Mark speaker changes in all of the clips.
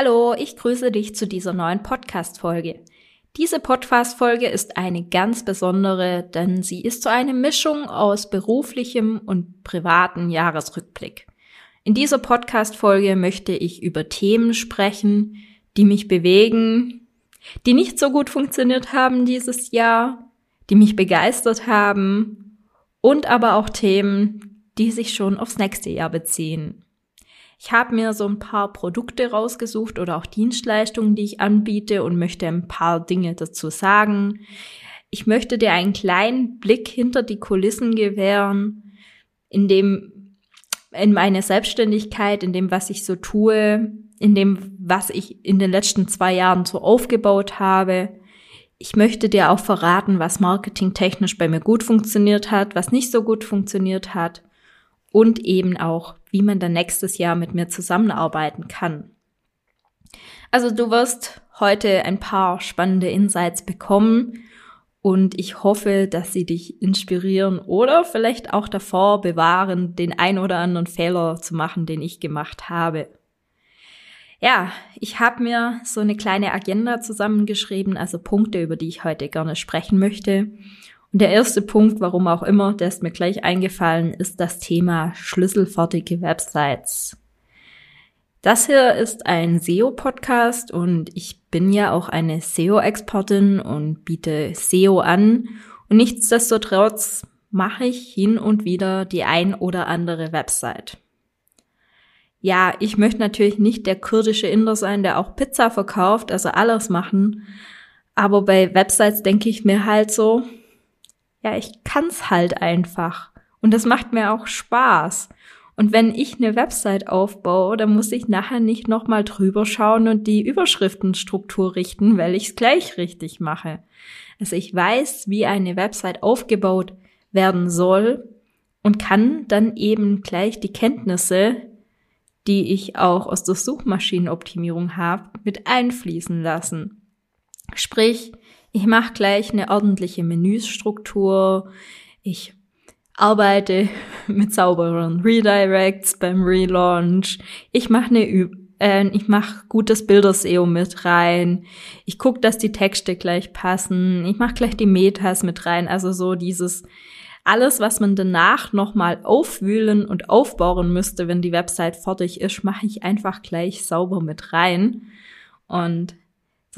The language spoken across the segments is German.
Speaker 1: Hallo, ich grüße dich zu dieser neuen Podcast-Folge. Diese Podcast-Folge ist eine ganz besondere, denn sie ist so eine Mischung aus beruflichem und privaten Jahresrückblick. In dieser Podcast-Folge möchte ich über Themen sprechen, die mich bewegen, die nicht so gut funktioniert haben dieses Jahr, die mich begeistert haben und aber auch Themen, die sich schon aufs nächste Jahr beziehen. Ich habe mir so ein paar Produkte rausgesucht oder auch Dienstleistungen, die ich anbiete und möchte ein paar Dinge dazu sagen. Ich möchte dir einen kleinen Blick hinter die Kulissen gewähren, in dem in meine Selbstständigkeit, in dem, was ich so tue, in dem, was ich in den letzten zwei Jahren so aufgebaut habe. Ich möchte dir auch verraten, was marketingtechnisch bei mir gut funktioniert hat, was nicht so gut funktioniert hat und eben auch, wie man dann nächstes Jahr mit mir zusammenarbeiten kann. Also du wirst heute ein paar spannende Insights bekommen und ich hoffe, dass sie dich inspirieren oder vielleicht auch davor bewahren, den ein oder anderen Fehler zu machen, den ich gemacht habe. Ja, ich habe mir so eine kleine Agenda zusammengeschrieben, also Punkte, über die ich heute gerne sprechen möchte. Und der erste Punkt, warum auch immer, der ist mir gleich eingefallen, ist das Thema schlüsselfertige Websites. Das hier ist ein SEO-Podcast und ich bin ja auch eine SEO-Expertin und biete SEO an. Und nichtsdestotrotz mache ich hin und wieder die ein oder andere Website. Ja, ich möchte natürlich nicht der kurdische Inder sein, der auch Pizza verkauft, also alles machen. Aber bei Websites denke ich mir halt so, ja, ich kann's halt einfach. Und das macht mir auch Spaß. Und wenn ich eine Website aufbaue, dann muss ich nachher nicht nochmal drüber schauen und die Überschriftenstruktur richten, weil ich's gleich richtig mache. Also ich weiß, wie eine Website aufgebaut werden soll und kann dann eben gleich die Kenntnisse, die ich auch aus der Suchmaschinenoptimierung habe, mit einfließen lassen. Sprich, ich mache gleich eine ordentliche Menüstruktur. Ich arbeite mit sauberen Redirects beim Relaunch. Ich mache eine äh, ich mache gutes Bilder-SEO mit rein. Ich gucke, dass die Texte gleich passen. Ich mache gleich die Metas mit rein. Also so dieses alles, was man danach nochmal aufwühlen und aufbauen müsste, wenn die Website fertig ist, mache ich einfach gleich sauber mit rein. Und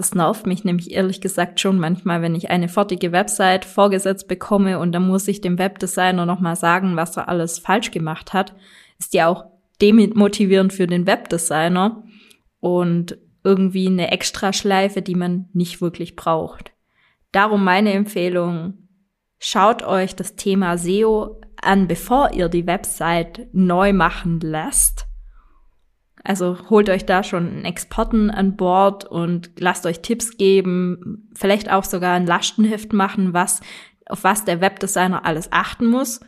Speaker 1: das nervt mich nämlich ehrlich gesagt schon manchmal, wenn ich eine fertige Website vorgesetzt bekomme und dann muss ich dem Webdesigner nochmal sagen, was er alles falsch gemacht hat. Ist ja auch demotivierend für den Webdesigner und irgendwie eine Extraschleife, die man nicht wirklich braucht. Darum meine Empfehlung, schaut euch das Thema SEO an, bevor ihr die Website neu machen lasst also holt euch da schon einen Experten an Bord und lasst euch Tipps geben, vielleicht auch sogar ein Lastenheft machen, was, auf was der Webdesigner alles achten muss.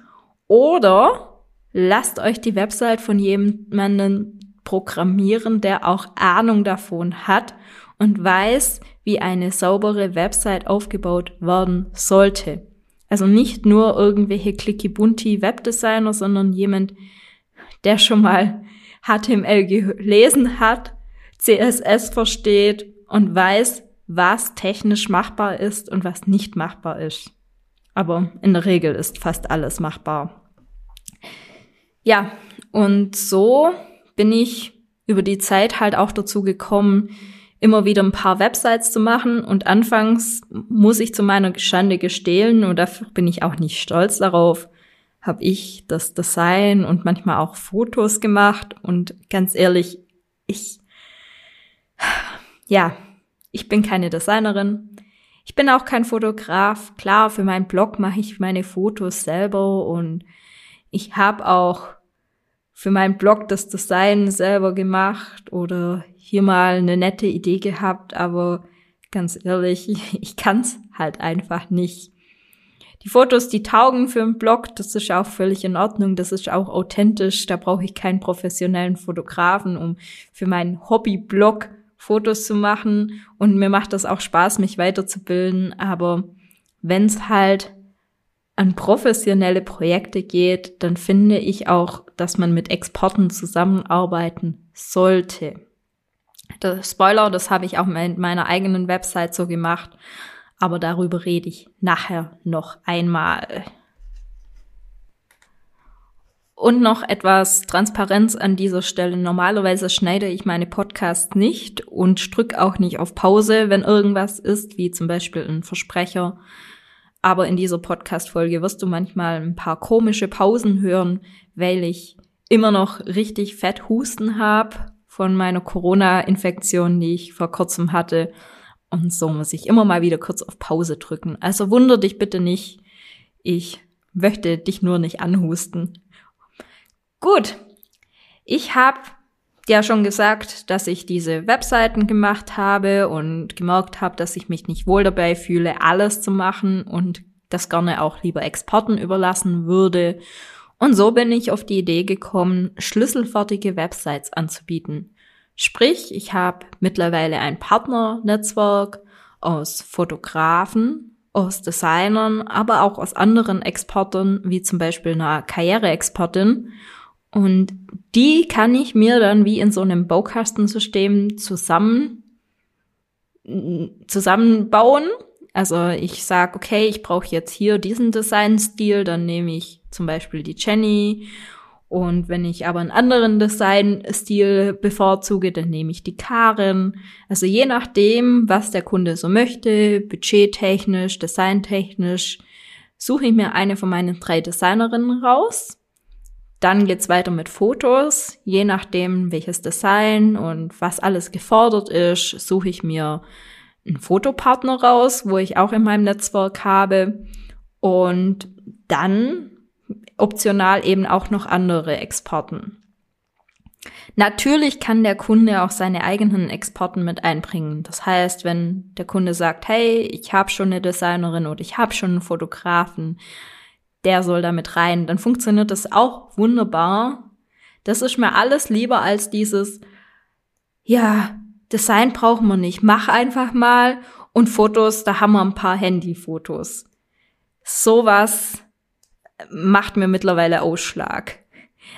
Speaker 1: Oder lasst euch die Website von jemandem programmieren, der auch Ahnung davon hat und weiß, wie eine saubere Website aufgebaut werden sollte. Also nicht nur irgendwelche clicky-bunti Webdesigner, sondern jemand, der schon mal HTML gelesen hat, CSS versteht und weiß, was technisch machbar ist und was nicht machbar ist. Aber in der Regel ist fast alles machbar. Ja, und so bin ich über die Zeit halt auch dazu gekommen, immer wieder ein paar Websites zu machen. Und anfangs muss ich zu meiner Schande gestehlen, und dafür bin ich auch nicht stolz darauf, habe ich das Design und manchmal auch Fotos gemacht. Und ganz ehrlich, ich, ja, ich bin keine Designerin. Ich bin auch kein Fotograf. Klar, für meinen Blog mache ich meine Fotos selber und ich habe auch für meinen Blog das Design selber gemacht oder hier mal eine nette Idee gehabt, aber ganz ehrlich, ich kann's halt einfach nicht. Die Fotos, die taugen für einen Blog, das ist auch völlig in Ordnung, das ist auch authentisch, da brauche ich keinen professionellen Fotografen, um für meinen Hobby-Blog Fotos zu machen. Und mir macht das auch Spaß, mich weiterzubilden, aber wenn's halt an professionelle Projekte geht, dann finde ich auch, dass man mit Exporten zusammenarbeiten sollte. Der Spoiler, das habe ich auch mit meiner eigenen Website so gemacht, aber darüber rede ich nachher noch einmal. Und noch etwas Transparenz an dieser Stelle. Normalerweise schneide ich meine Podcasts nicht und drücke auch nicht auf Pause, wenn irgendwas ist, wie zum Beispiel ein Versprecher. Aber in dieser Podcast-Folge wirst du manchmal ein paar komische Pausen hören, weil ich immer noch richtig fett Husten habe von meiner Corona-Infektion, die ich vor kurzem hatte. Und so muss ich immer mal wieder kurz auf Pause drücken. Also wunder dich bitte nicht. Ich möchte dich nur nicht anhusten. Gut. Ich habe ja schon gesagt, dass ich diese Webseiten gemacht habe und gemerkt habe, dass ich mich nicht wohl dabei fühle, alles zu machen und das gerne auch lieber Exporten überlassen würde. Und so bin ich auf die Idee gekommen, schlüsselfertige Websites anzubieten. Sprich, ich habe mittlerweile ein Partnernetzwerk aus Fotografen, aus Designern, aber auch aus anderen Exportern, wie zum Beispiel einer Karriereexpertin. Und die kann ich mir dann wie in so einem Baukastensystem zusammen zusammenbauen also ich sag, okay, ich brauche jetzt hier diesen Designstil, dann nehme ich zum Beispiel die Jenny. Und wenn ich aber einen anderen Designstil bevorzuge, dann nehme ich die Karin. Also je nachdem, was der Kunde so möchte, budgettechnisch, designtechnisch, suche ich mir eine von meinen drei Designerinnen raus. Dann geht's weiter mit Fotos. Je nachdem, welches Design und was alles gefordert ist, suche ich mir einen Fotopartner raus, wo ich auch in meinem Netzwerk habe und dann optional eben auch noch andere Exporten. Natürlich kann der Kunde auch seine eigenen Exporten mit einbringen. Das heißt, wenn der Kunde sagt, hey, ich habe schon eine Designerin oder ich habe schon einen Fotografen, der soll damit rein, dann funktioniert das auch wunderbar. Das ist mir alles lieber als dieses, ja, Design brauchen wir nicht. Mach einfach mal. Und Fotos, da haben wir ein paar Handyfotos. Sowas macht mir mittlerweile Ausschlag.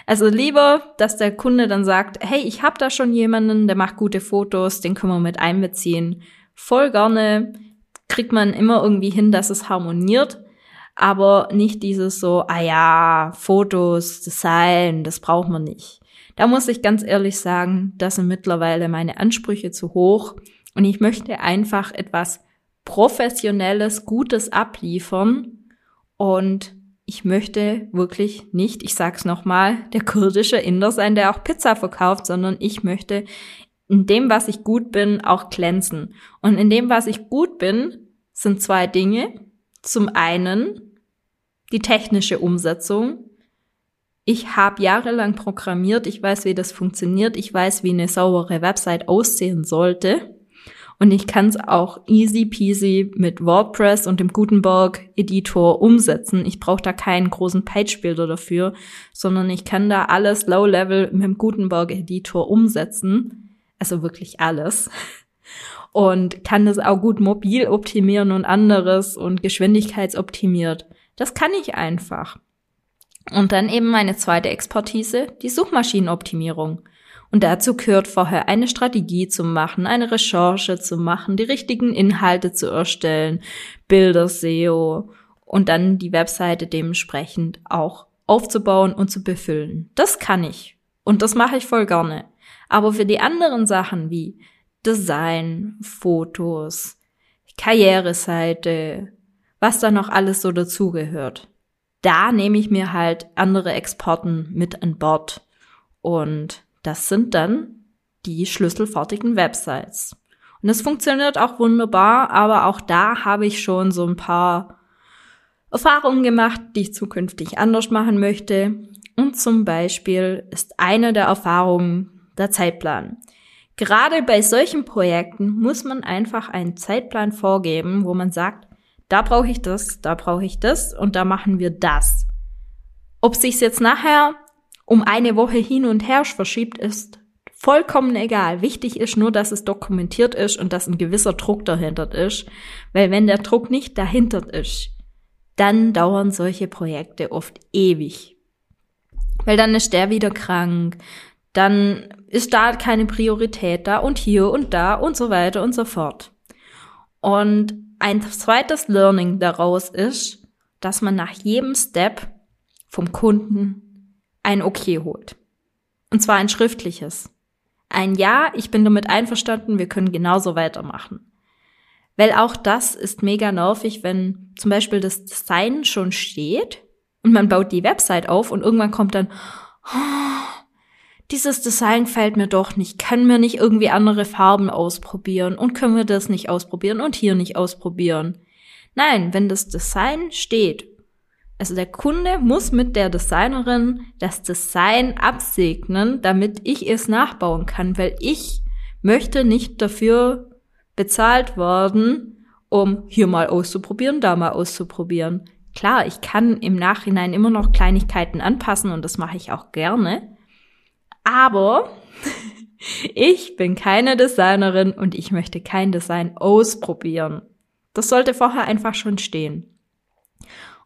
Speaker 1: Also lieber, dass der Kunde dann sagt, hey, ich habe da schon jemanden, der macht gute Fotos, den können wir mit einbeziehen. Voll gerne kriegt man immer irgendwie hin, dass es harmoniert, aber nicht dieses so, ah ja, Fotos, Design, das braucht man nicht. Da muss ich ganz ehrlich sagen, da sind mittlerweile meine Ansprüche zu hoch und ich möchte einfach etwas professionelles, Gutes abliefern und ich möchte wirklich nicht, ich sag's nochmal, der kurdische Inder sein, der auch Pizza verkauft, sondern ich möchte in dem, was ich gut bin, auch glänzen. Und in dem, was ich gut bin, sind zwei Dinge. Zum einen die technische Umsetzung ich habe jahrelang programmiert, ich weiß, wie das funktioniert, ich weiß, wie eine saubere Website aussehen sollte. Und ich kann es auch easy peasy mit WordPress und dem Gutenberg Editor umsetzen. Ich brauche da keinen großen Page-Builder dafür, sondern ich kann da alles low-level mit dem Gutenberg Editor umsetzen. Also wirklich alles. Und kann das auch gut mobil optimieren und anderes und geschwindigkeitsoptimiert. Das kann ich einfach. Und dann eben meine zweite Expertise, die Suchmaschinenoptimierung. Und dazu gehört vorher eine Strategie zu machen, eine Recherche zu machen, die richtigen Inhalte zu erstellen, Bilder, SEO und dann die Webseite dementsprechend auch aufzubauen und zu befüllen. Das kann ich. Und das mache ich voll gerne. Aber für die anderen Sachen wie Design, Fotos, Karriereseite, was da noch alles so dazugehört, da nehme ich mir halt andere Exporten mit an Bord. Und das sind dann die schlüsselfertigen Websites. Und das funktioniert auch wunderbar, aber auch da habe ich schon so ein paar Erfahrungen gemacht, die ich zukünftig anders machen möchte. Und zum Beispiel ist eine der Erfahrungen der Zeitplan. Gerade bei solchen Projekten muss man einfach einen Zeitplan vorgeben, wo man sagt, da brauche ich das, da brauche ich das und da machen wir das. Ob sich's jetzt nachher um eine Woche hin und her verschiebt, ist vollkommen egal. Wichtig ist nur, dass es dokumentiert ist und dass ein gewisser Druck dahinter ist. Weil wenn der Druck nicht dahinter ist, dann dauern solche Projekte oft ewig. Weil dann ist der wieder krank, dann ist da keine Priorität da und hier und da und so weiter und so fort. Und ein zweites Learning daraus ist, dass man nach jedem Step vom Kunden ein Okay holt. Und zwar ein schriftliches. Ein Ja, ich bin damit einverstanden, wir können genauso weitermachen. Weil auch das ist mega nervig, wenn zum Beispiel das Design schon steht und man baut die Website auf und irgendwann kommt dann, oh, dieses Design fällt mir doch nicht, können wir nicht irgendwie andere Farben ausprobieren und können wir das nicht ausprobieren und hier nicht ausprobieren. Nein, wenn das Design steht, also der Kunde muss mit der Designerin das Design absegnen, damit ich es nachbauen kann, weil ich möchte nicht dafür bezahlt werden, um hier mal auszuprobieren, da mal auszuprobieren. Klar, ich kann im Nachhinein immer noch Kleinigkeiten anpassen und das mache ich auch gerne. Aber ich bin keine Designerin und ich möchte kein Design ausprobieren. Das sollte vorher einfach schon stehen.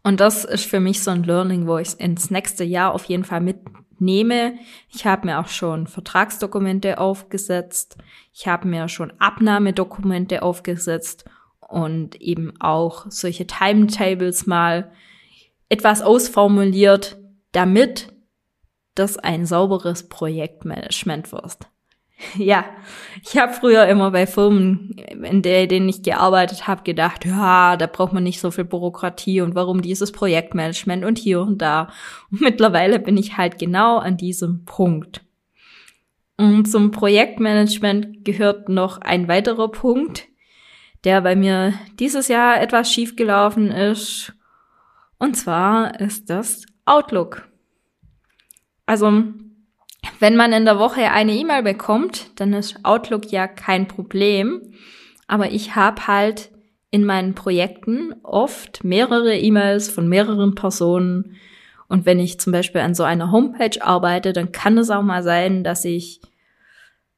Speaker 1: Und das ist für mich so ein Learning, wo ich ins nächste Jahr auf jeden Fall mitnehme. Ich habe mir auch schon Vertragsdokumente aufgesetzt. Ich habe mir schon Abnahmedokumente aufgesetzt und eben auch solche Timetables mal etwas ausformuliert, damit das ein sauberes Projektmanagement wirst. Ja, ich habe früher immer bei Firmen, in denen ich gearbeitet habe, gedacht, ja, da braucht man nicht so viel Bürokratie und warum dieses Projektmanagement und hier und da. Und mittlerweile bin ich halt genau an diesem Punkt. Und zum Projektmanagement gehört noch ein weiterer Punkt, der bei mir dieses Jahr etwas schiefgelaufen ist. Und zwar ist das Outlook. Also, wenn man in der Woche eine E-Mail bekommt, dann ist Outlook ja kein Problem. Aber ich habe halt in meinen Projekten oft mehrere E-Mails von mehreren Personen. Und wenn ich zum Beispiel an so einer Homepage arbeite, dann kann es auch mal sein, dass ich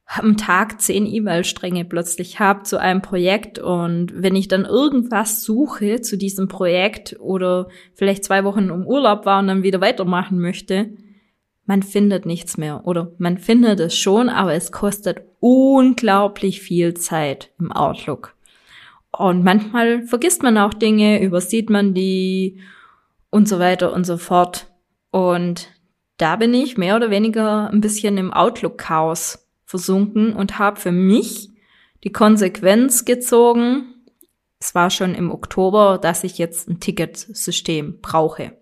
Speaker 1: am Tag zehn E-Mail-Stränge plötzlich habe zu einem Projekt und wenn ich dann irgendwas suche zu diesem Projekt oder vielleicht zwei Wochen im Urlaub war und dann wieder weitermachen möchte, man findet nichts mehr oder man findet es schon, aber es kostet unglaublich viel Zeit im Outlook. Und manchmal vergisst man auch Dinge, übersieht man die und so weiter und so fort. Und da bin ich mehr oder weniger ein bisschen im Outlook-Chaos versunken und habe für mich die Konsequenz gezogen, es war schon im Oktober, dass ich jetzt ein Ticketsystem brauche.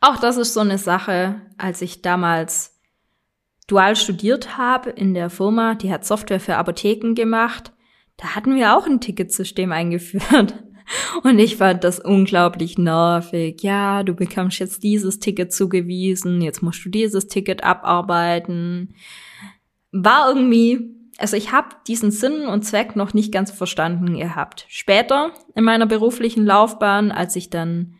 Speaker 1: Auch das ist so eine Sache, als ich damals dual studiert habe in der Firma, die hat Software für Apotheken gemacht, da hatten wir auch ein Ticketsystem eingeführt. Und ich fand das unglaublich nervig. Ja, du bekommst jetzt dieses Ticket zugewiesen, jetzt musst du dieses Ticket abarbeiten. War irgendwie, also ich habe diesen Sinn und Zweck noch nicht ganz verstanden gehabt. Später in meiner beruflichen Laufbahn, als ich dann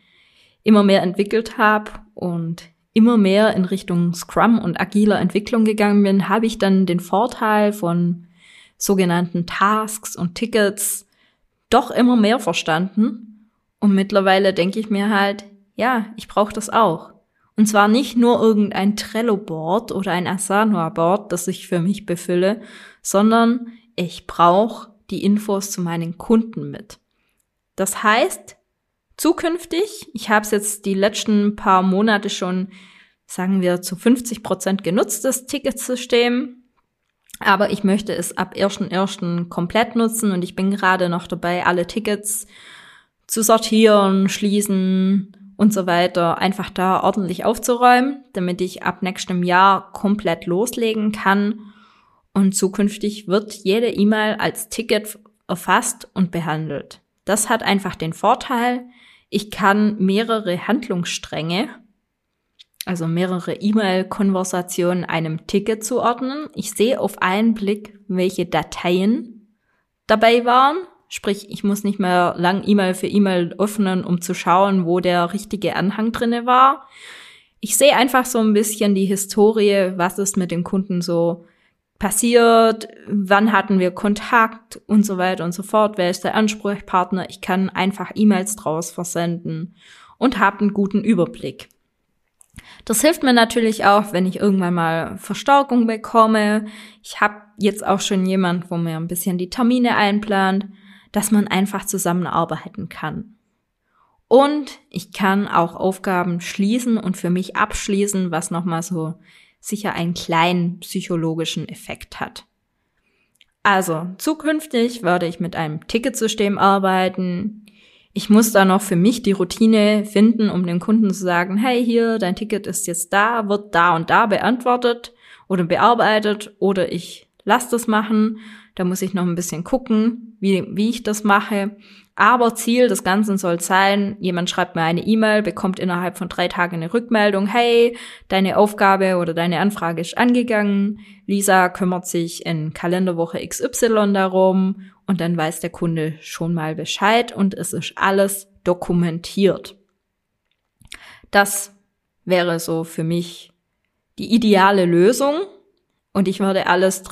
Speaker 1: immer mehr entwickelt habe und immer mehr in Richtung Scrum und agiler Entwicklung gegangen bin, habe ich dann den Vorteil von sogenannten Tasks und Tickets doch immer mehr verstanden. Und mittlerweile denke ich mir halt, ja, ich brauche das auch. Und zwar nicht nur irgendein Trello-Board oder ein Asana-Board, das ich für mich befülle, sondern ich brauche die Infos zu meinen Kunden mit. Das heißt, zukünftig. Ich habe es jetzt die letzten paar Monate schon, sagen wir, zu 50 Prozent genutzt, das Ticketsystem. Aber ich möchte es ab 1.1. komplett nutzen und ich bin gerade noch dabei, alle Tickets zu sortieren, schließen und so weiter, einfach da ordentlich aufzuräumen, damit ich ab nächstem Jahr komplett loslegen kann. Und zukünftig wird jede E-Mail als Ticket erfasst und behandelt. Das hat einfach den Vorteil, ich kann mehrere Handlungsstränge also mehrere E-Mail-Konversationen einem Ticket zu ordnen. Ich sehe auf einen Blick, welche Dateien dabei waren. Sprich, ich muss nicht mehr lang E-Mail für E-Mail öffnen, um zu schauen, wo der richtige Anhang drinne war. Ich sehe einfach so ein bisschen die Historie, was ist mit dem Kunden so passiert, wann hatten wir Kontakt und so weiter und so fort, wer ist der Ansprechpartner. Ich kann einfach E-Mails draus versenden und habe einen guten Überblick. Das hilft mir natürlich auch, wenn ich irgendwann mal Verstärkung bekomme. Ich habe jetzt auch schon jemand, wo mir ein bisschen die Termine einplant, dass man einfach zusammenarbeiten kann. Und ich kann auch Aufgaben schließen und für mich abschließen, was nochmal so sicher einen kleinen psychologischen Effekt hat. Also, zukünftig werde ich mit einem Ticketsystem arbeiten. Ich muss da noch für mich die Routine finden, um dem Kunden zu sagen, hey, hier, dein Ticket ist jetzt da, wird da und da beantwortet oder bearbeitet oder ich lasse das machen. Da muss ich noch ein bisschen gucken, wie, wie ich das mache. Aber Ziel des Ganzen soll sein, jemand schreibt mir eine E-Mail, bekommt innerhalb von drei Tagen eine Rückmeldung, hey, deine Aufgabe oder deine Anfrage ist angegangen, Lisa kümmert sich in Kalenderwoche XY darum und dann weiß der Kunde schon mal Bescheid und es ist alles dokumentiert. Das wäre so für mich die ideale Lösung und ich würde alles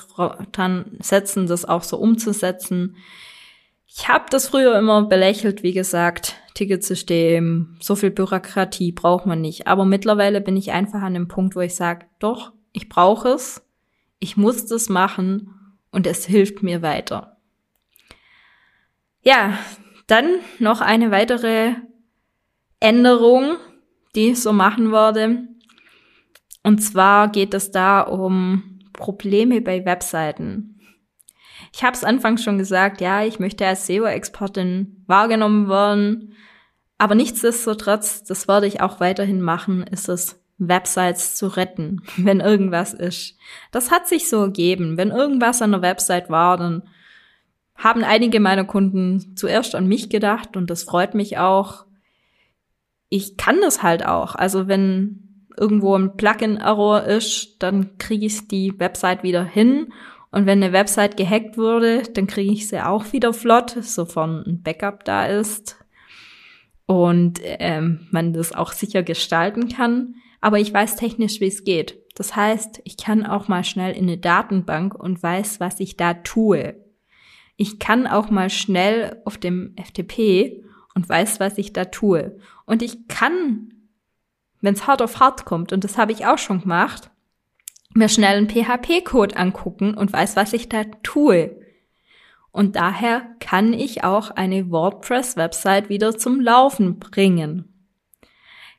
Speaker 1: dran setzen, das auch so umzusetzen. Ich habe das früher immer belächelt, wie gesagt, Ticketsystem, so viel Bürokratie braucht man nicht. Aber mittlerweile bin ich einfach an dem Punkt, wo ich sage, doch, ich brauche es, ich muss das machen und es hilft mir weiter. Ja, dann noch eine weitere Änderung, die ich so machen würde. Und zwar geht es da um Probleme bei Webseiten. Ich habe es anfangs schon gesagt, ja, ich möchte als SEO-Expertin wahrgenommen werden. Aber nichtsdestotrotz, das werde ich auch weiterhin machen, ist es, Websites zu retten, wenn irgendwas ist. Das hat sich so ergeben. Wenn irgendwas an der Website war, dann haben einige meiner Kunden zuerst an mich gedacht und das freut mich auch. Ich kann das halt auch. Also wenn irgendwo ein Plugin-Error ist, dann kriege ich die Website wieder hin und wenn eine Website gehackt wurde, dann kriege ich sie auch wieder flott, sofern ein Backup da ist und ähm, man das auch sicher gestalten kann. Aber ich weiß technisch, wie es geht. Das heißt, ich kann auch mal schnell in eine Datenbank und weiß, was ich da tue. Ich kann auch mal schnell auf dem FTP und weiß, was ich da tue. Und ich kann, wenn es hart auf hart kommt, und das habe ich auch schon gemacht, mir schnell einen PHP-Code angucken und weiß, was ich da tue. Und daher kann ich auch eine WordPress-Website wieder zum Laufen bringen.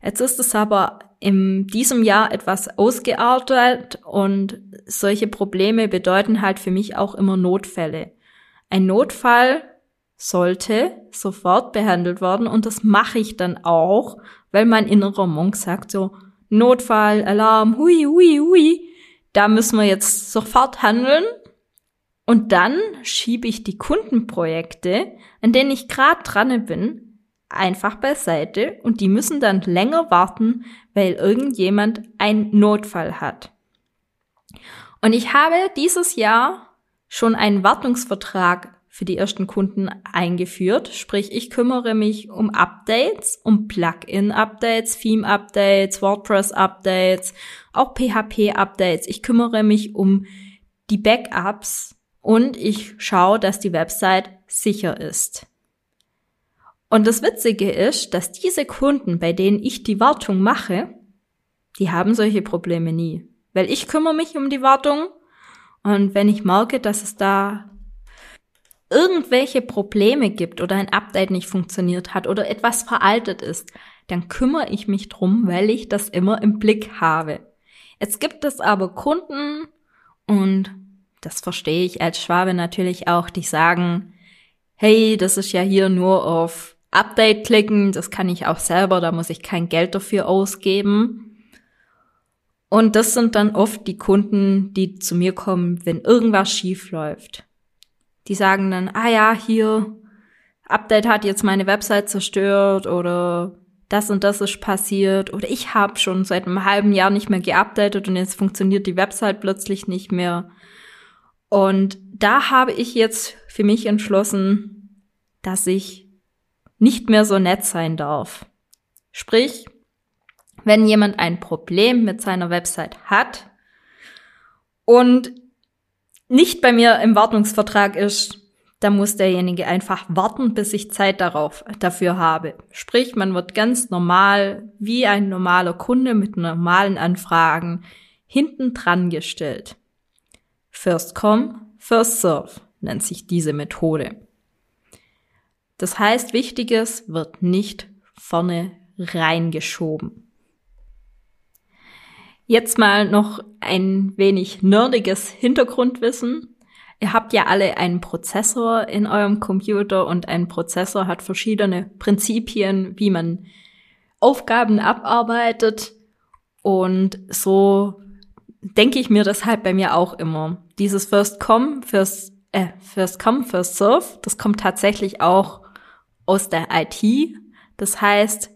Speaker 1: Jetzt ist es aber in diesem Jahr etwas ausgeartet und solche Probleme bedeuten halt für mich auch immer Notfälle. Ein Notfall sollte sofort behandelt werden und das mache ich dann auch, weil mein innerer Monk sagt so, Notfall, Alarm, hui, hui, hui da müssen wir jetzt sofort handeln. Und dann schiebe ich die Kundenprojekte, an denen ich gerade dran bin, einfach beiseite und die müssen dann länger warten, weil irgendjemand einen Notfall hat. Und ich habe dieses Jahr schon einen Wartungsvertrag für die ersten Kunden eingeführt. Sprich, ich kümmere mich um Updates, um Plugin-Updates, Theme-Updates, WordPress-Updates, auch PHP-Updates. Ich kümmere mich um die Backups und ich schaue, dass die Website sicher ist. Und das Witzige ist, dass diese Kunden, bei denen ich die Wartung mache, die haben solche Probleme nie. Weil ich kümmere mich um die Wartung und wenn ich merke, dass es da irgendwelche Probleme gibt oder ein Update nicht funktioniert hat oder etwas veraltet ist, dann kümmere ich mich drum, weil ich das immer im Blick habe. Jetzt gibt es aber Kunden und das verstehe ich als Schwabe natürlich auch, die sagen, hey, das ist ja hier nur auf Update klicken, das kann ich auch selber, da muss ich kein Geld dafür ausgeben. Und das sind dann oft die Kunden, die zu mir kommen, wenn irgendwas schief läuft. Die sagen dann, ah ja, hier, Update hat jetzt meine Website zerstört oder das und das ist passiert oder ich habe schon seit einem halben Jahr nicht mehr geupdatet und jetzt funktioniert die Website plötzlich nicht mehr. Und da habe ich jetzt für mich entschlossen, dass ich nicht mehr so nett sein darf. Sprich, wenn jemand ein Problem mit seiner Website hat und nicht bei mir im Wartungsvertrag ist, da muss derjenige einfach warten, bis ich Zeit darauf dafür habe. Sprich, man wird ganz normal, wie ein normaler Kunde mit normalen Anfragen, hinten dran gestellt. First come, first serve nennt sich diese Methode. Das heißt, Wichtiges wird nicht vorne reingeschoben. Jetzt mal noch ein wenig nerdiges Hintergrundwissen. Ihr habt ja alle einen Prozessor in eurem Computer und ein Prozessor hat verschiedene Prinzipien, wie man Aufgaben abarbeitet. Und so denke ich mir das halt bei mir auch immer. Dieses First Come, First, äh, First Come, First Serve, das kommt tatsächlich auch aus der IT. Das heißt,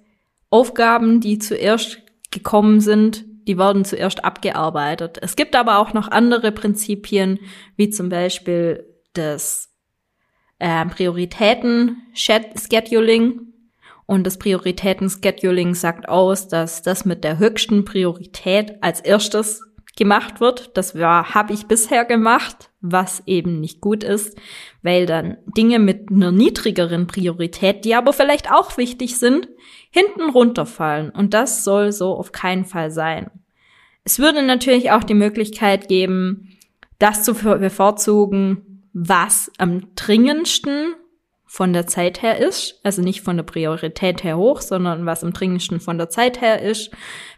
Speaker 1: Aufgaben, die zuerst gekommen sind, die werden zuerst abgearbeitet. Es gibt aber auch noch andere Prinzipien, wie zum Beispiel das äh, Prioritäten-Scheduling. Und das Prioritäten-Scheduling sagt aus, dass das mit der höchsten Priorität als erstes gemacht wird. Das habe ich bisher gemacht, was eben nicht gut ist, weil dann Dinge mit einer niedrigeren Priorität, die aber vielleicht auch wichtig sind, hinten runterfallen. Und das soll so auf keinen Fall sein. Es würde natürlich auch die Möglichkeit geben, das zu bevorzugen, was am dringendsten von der Zeit her ist, also nicht von der Priorität her hoch, sondern was am dringendsten von der Zeit her ist,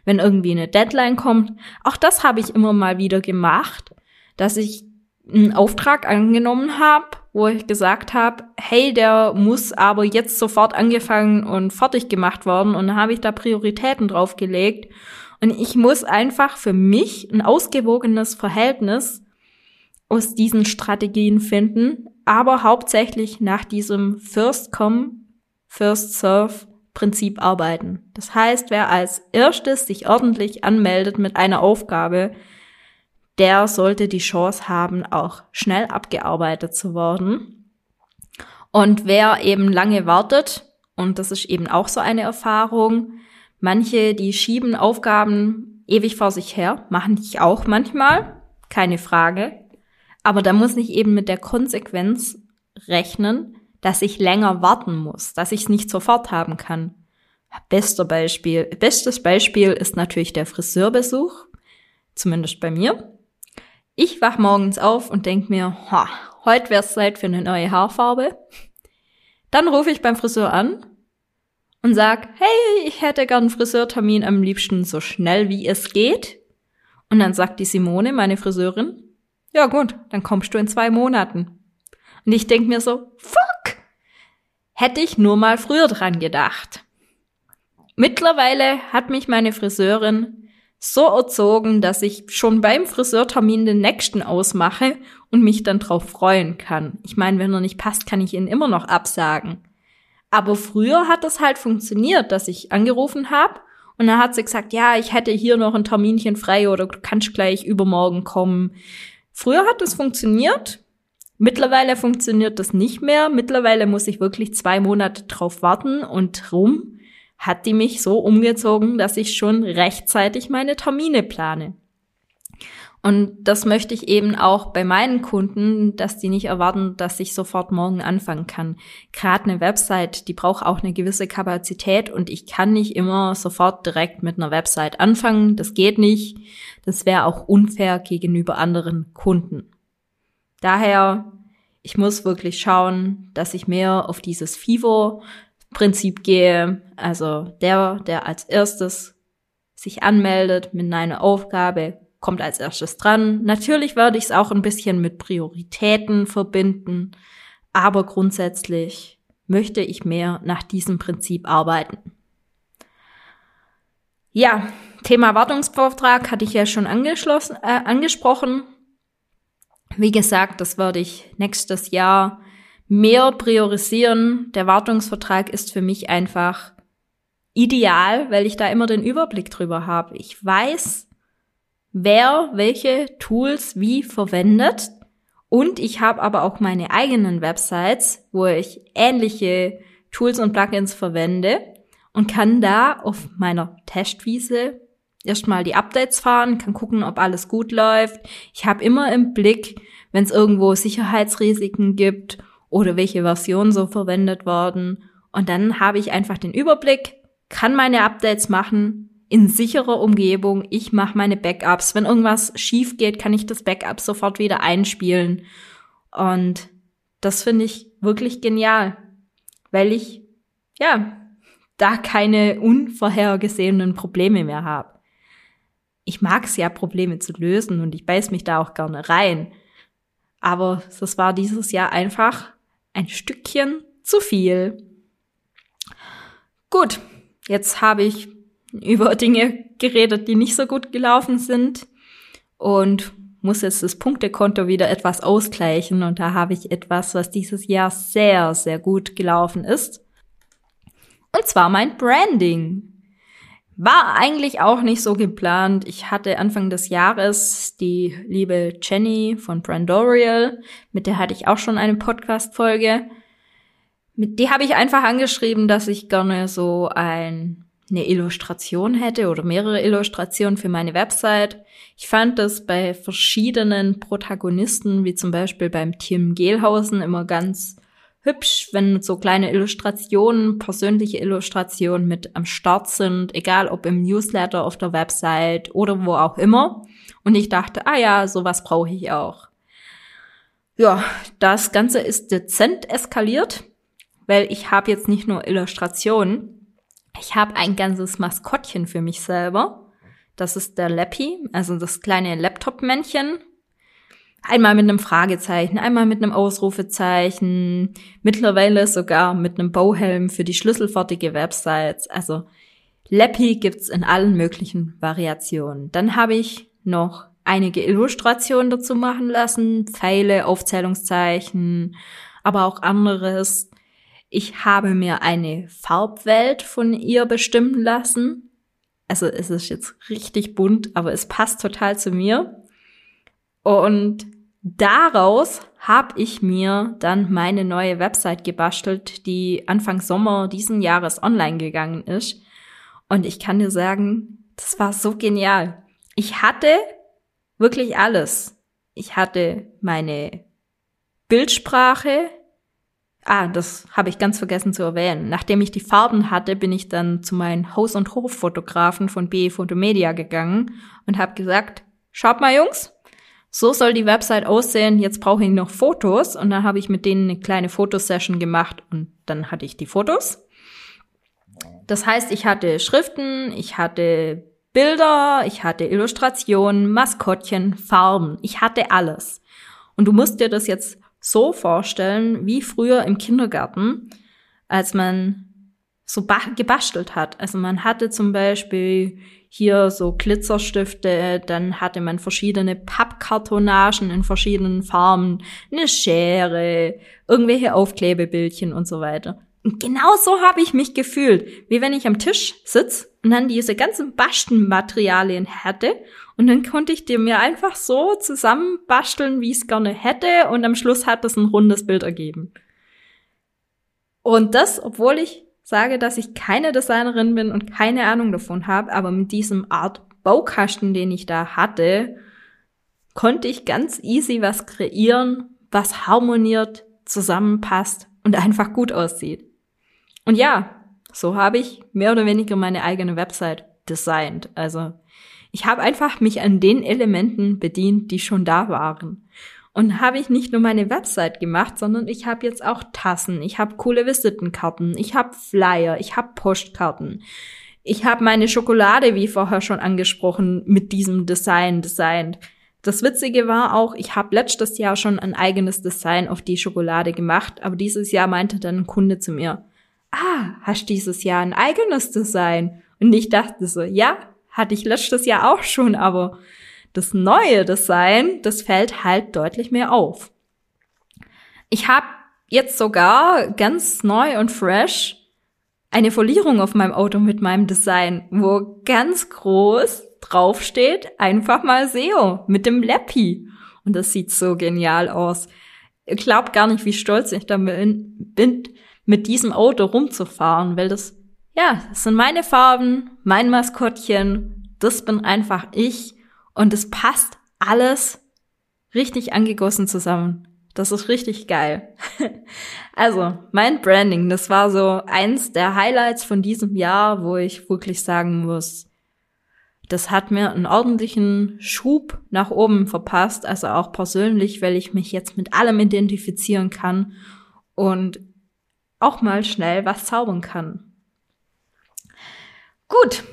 Speaker 1: wenn irgendwie eine Deadline kommt. Auch das habe ich immer mal wieder gemacht, dass ich einen Auftrag angenommen habe, wo ich gesagt habe, hey, der muss aber jetzt sofort angefangen und fertig gemacht werden und dann habe ich da Prioritäten draufgelegt und ich muss einfach für mich ein ausgewogenes Verhältnis aus diesen Strategien finden, aber hauptsächlich nach diesem First Come, First Serve Prinzip arbeiten. Das heißt, wer als erstes sich ordentlich anmeldet mit einer Aufgabe, der sollte die Chance haben, auch schnell abgearbeitet zu werden. Und wer eben lange wartet, und das ist eben auch so eine Erfahrung, manche, die schieben Aufgaben ewig vor sich her, machen ich auch manchmal, keine Frage. Aber da muss ich eben mit der Konsequenz rechnen, dass ich länger warten muss, dass ich es nicht sofort haben kann. Bester Beispiel, bestes Beispiel ist natürlich der Friseurbesuch, zumindest bei mir. Ich wach morgens auf und denk mir, ha, heute wär's Zeit für eine neue Haarfarbe. Dann rufe ich beim Friseur an und sag, hey, ich hätte gern einen Friseurtermin am liebsten so schnell wie es geht. Und dann sagt die Simone, meine Friseurin, ja gut, dann kommst du in zwei Monaten. Und ich denk mir so, fuck! Hätte ich nur mal früher dran gedacht. Mittlerweile hat mich meine Friseurin so erzogen, dass ich schon beim Friseurtermin den nächsten ausmache und mich dann drauf freuen kann. Ich meine, wenn er nicht passt, kann ich ihn immer noch absagen. Aber früher hat das halt funktioniert, dass ich angerufen habe und dann hat sie gesagt, ja, ich hätte hier noch ein Terminchen frei oder du kannst gleich übermorgen kommen. Früher hat das funktioniert. Mittlerweile funktioniert das nicht mehr. Mittlerweile muss ich wirklich zwei Monate drauf warten und rum hat die mich so umgezogen, dass ich schon rechtzeitig meine Termine plane. Und das möchte ich eben auch bei meinen Kunden, dass die nicht erwarten, dass ich sofort morgen anfangen kann. Gerade eine Website, die braucht auch eine gewisse Kapazität und ich kann nicht immer sofort direkt mit einer Website anfangen. Das geht nicht. Das wäre auch unfair gegenüber anderen Kunden. Daher, ich muss wirklich schauen, dass ich mehr auf dieses FIVO-Prinzip gehe. Also der, der als erstes sich anmeldet mit einer Aufgabe, kommt als erstes dran. Natürlich werde ich es auch ein bisschen mit Prioritäten verbinden, aber grundsätzlich möchte ich mehr nach diesem Prinzip arbeiten. Ja, Thema Wartungsbeauftrag hatte ich ja schon angeschlossen, äh, angesprochen. Wie gesagt, das werde ich nächstes Jahr mehr priorisieren. Der Wartungsvertrag ist für mich einfach ideal, weil ich da immer den Überblick drüber habe. Ich weiß, wer welche Tools wie verwendet und ich habe aber auch meine eigenen Websites, wo ich ähnliche Tools und Plugins verwende und kann da auf meiner Testwiese erstmal die Updates fahren, kann gucken, ob alles gut läuft. Ich habe immer im Blick, wenn es irgendwo Sicherheitsrisiken gibt oder welche Versionen so verwendet worden. Und dann habe ich einfach den Überblick, kann meine Updates machen in sicherer Umgebung. Ich mache meine Backups. Wenn irgendwas schief geht, kann ich das Backup sofort wieder einspielen. Und das finde ich wirklich genial, weil ich, ja, da keine unvorhergesehenen Probleme mehr habe ich mag es ja, Probleme zu lösen und ich beiß mich da auch gerne rein. Aber das war dieses Jahr einfach ein Stückchen zu viel. Gut, jetzt habe ich über Dinge geredet, die nicht so gut gelaufen sind und muss jetzt das Punktekonto wieder etwas ausgleichen und da habe ich etwas, was dieses Jahr sehr, sehr gut gelaufen ist. Und zwar mein Branding. War eigentlich auch nicht so geplant. Ich hatte Anfang des Jahres die liebe Jenny von Brandorial, mit der hatte ich auch schon eine Podcast-Folge. Mit die habe ich einfach angeschrieben, dass ich gerne so ein, eine Illustration hätte oder mehrere Illustrationen für meine Website. Ich fand das bei verschiedenen Protagonisten, wie zum Beispiel beim Tim Gehlhausen, immer ganz hübsch, wenn so kleine Illustrationen, persönliche Illustrationen mit am Start sind, egal ob im Newsletter, auf der Website oder wo auch immer. Und ich dachte, ah ja, sowas brauche ich auch. Ja, das Ganze ist dezent eskaliert, weil ich habe jetzt nicht nur Illustrationen, ich habe ein ganzes Maskottchen für mich selber. Das ist der Lappy, also das kleine Laptop-Männchen, Einmal mit einem Fragezeichen, einmal mit einem Ausrufezeichen, mittlerweile sogar mit einem Bauhelm für die schlüsselfertige Websites. Also Leppy gibt's in allen möglichen Variationen. Dann habe ich noch einige Illustrationen dazu machen lassen, Pfeile, Aufzählungszeichen, aber auch anderes. Ich habe mir eine Farbwelt von ihr bestimmen lassen. Also es ist jetzt richtig bunt, aber es passt total zu mir. Und daraus habe ich mir dann meine neue Website gebastelt, die Anfang Sommer diesen Jahres online gegangen ist. Und ich kann dir sagen, das war so genial. Ich hatte wirklich alles. Ich hatte meine Bildsprache. Ah, das habe ich ganz vergessen zu erwähnen. Nachdem ich die Farben hatte, bin ich dann zu meinen Haus- und Hoffotografen von BE Photomedia gegangen und habe gesagt, schaut mal Jungs, so soll die Website aussehen, jetzt brauche ich noch Fotos und dann habe ich mit denen eine kleine Fotosession gemacht und dann hatte ich die Fotos. Das heißt, ich hatte Schriften, ich hatte Bilder, ich hatte Illustrationen, Maskottchen, Farben, ich hatte alles. Und du musst dir das jetzt so vorstellen, wie früher im Kindergarten, als man so gebastelt hat. Also man hatte zum Beispiel hier so Glitzerstifte, dann hatte man verschiedene Pappkartonagen in verschiedenen Farben, eine Schere, irgendwelche Aufklebebildchen und so weiter. Und genau so habe ich mich gefühlt, wie wenn ich am Tisch sitz und dann diese ganzen Bastelmaterialien hätte und dann konnte ich dir mir einfach so zusammenbasteln, wie ich es gerne hätte und am Schluss hat das ein rundes Bild ergeben. Und das, obwohl ich sage, dass ich keine Designerin bin und keine Ahnung davon habe, aber mit diesem Art Baukasten, den ich da hatte, konnte ich ganz easy was kreieren, was harmoniert, zusammenpasst und einfach gut aussieht. Und ja, so habe ich mehr oder weniger meine eigene Website designt. Also ich habe einfach mich an den Elementen bedient, die schon da waren. Und habe ich nicht nur meine Website gemacht, sondern ich habe jetzt auch Tassen, ich habe coole Visitenkarten, ich habe Flyer, ich habe Postkarten. Ich habe meine Schokolade, wie vorher schon angesprochen, mit diesem Design designt. Das Witzige war auch, ich habe letztes Jahr schon ein eigenes Design auf die Schokolade gemacht, aber dieses Jahr meinte dann ein Kunde zu mir, ah, hast dieses Jahr ein eigenes Design? Und ich dachte so, ja, hatte ich letztes Jahr auch schon, aber das neue Design, das fällt halt deutlich mehr auf. Ich habe jetzt sogar ganz neu und fresh eine Folierung auf meinem Auto mit meinem Design, wo ganz groß draufsteht, einfach mal SEO mit dem Leppi. Und das sieht so genial aus. Ich glaub gar nicht, wie stolz ich damit bin, mit diesem Auto rumzufahren, weil das, ja, das sind meine Farben, mein Maskottchen, das bin einfach ich und es passt alles richtig angegossen zusammen. Das ist richtig geil. also, mein Branding, das war so eins der Highlights von diesem Jahr, wo ich wirklich sagen muss, das hat mir einen ordentlichen Schub nach oben verpasst, also auch persönlich, weil ich mich jetzt mit allem identifizieren kann und auch mal schnell was zaubern kann. Gut.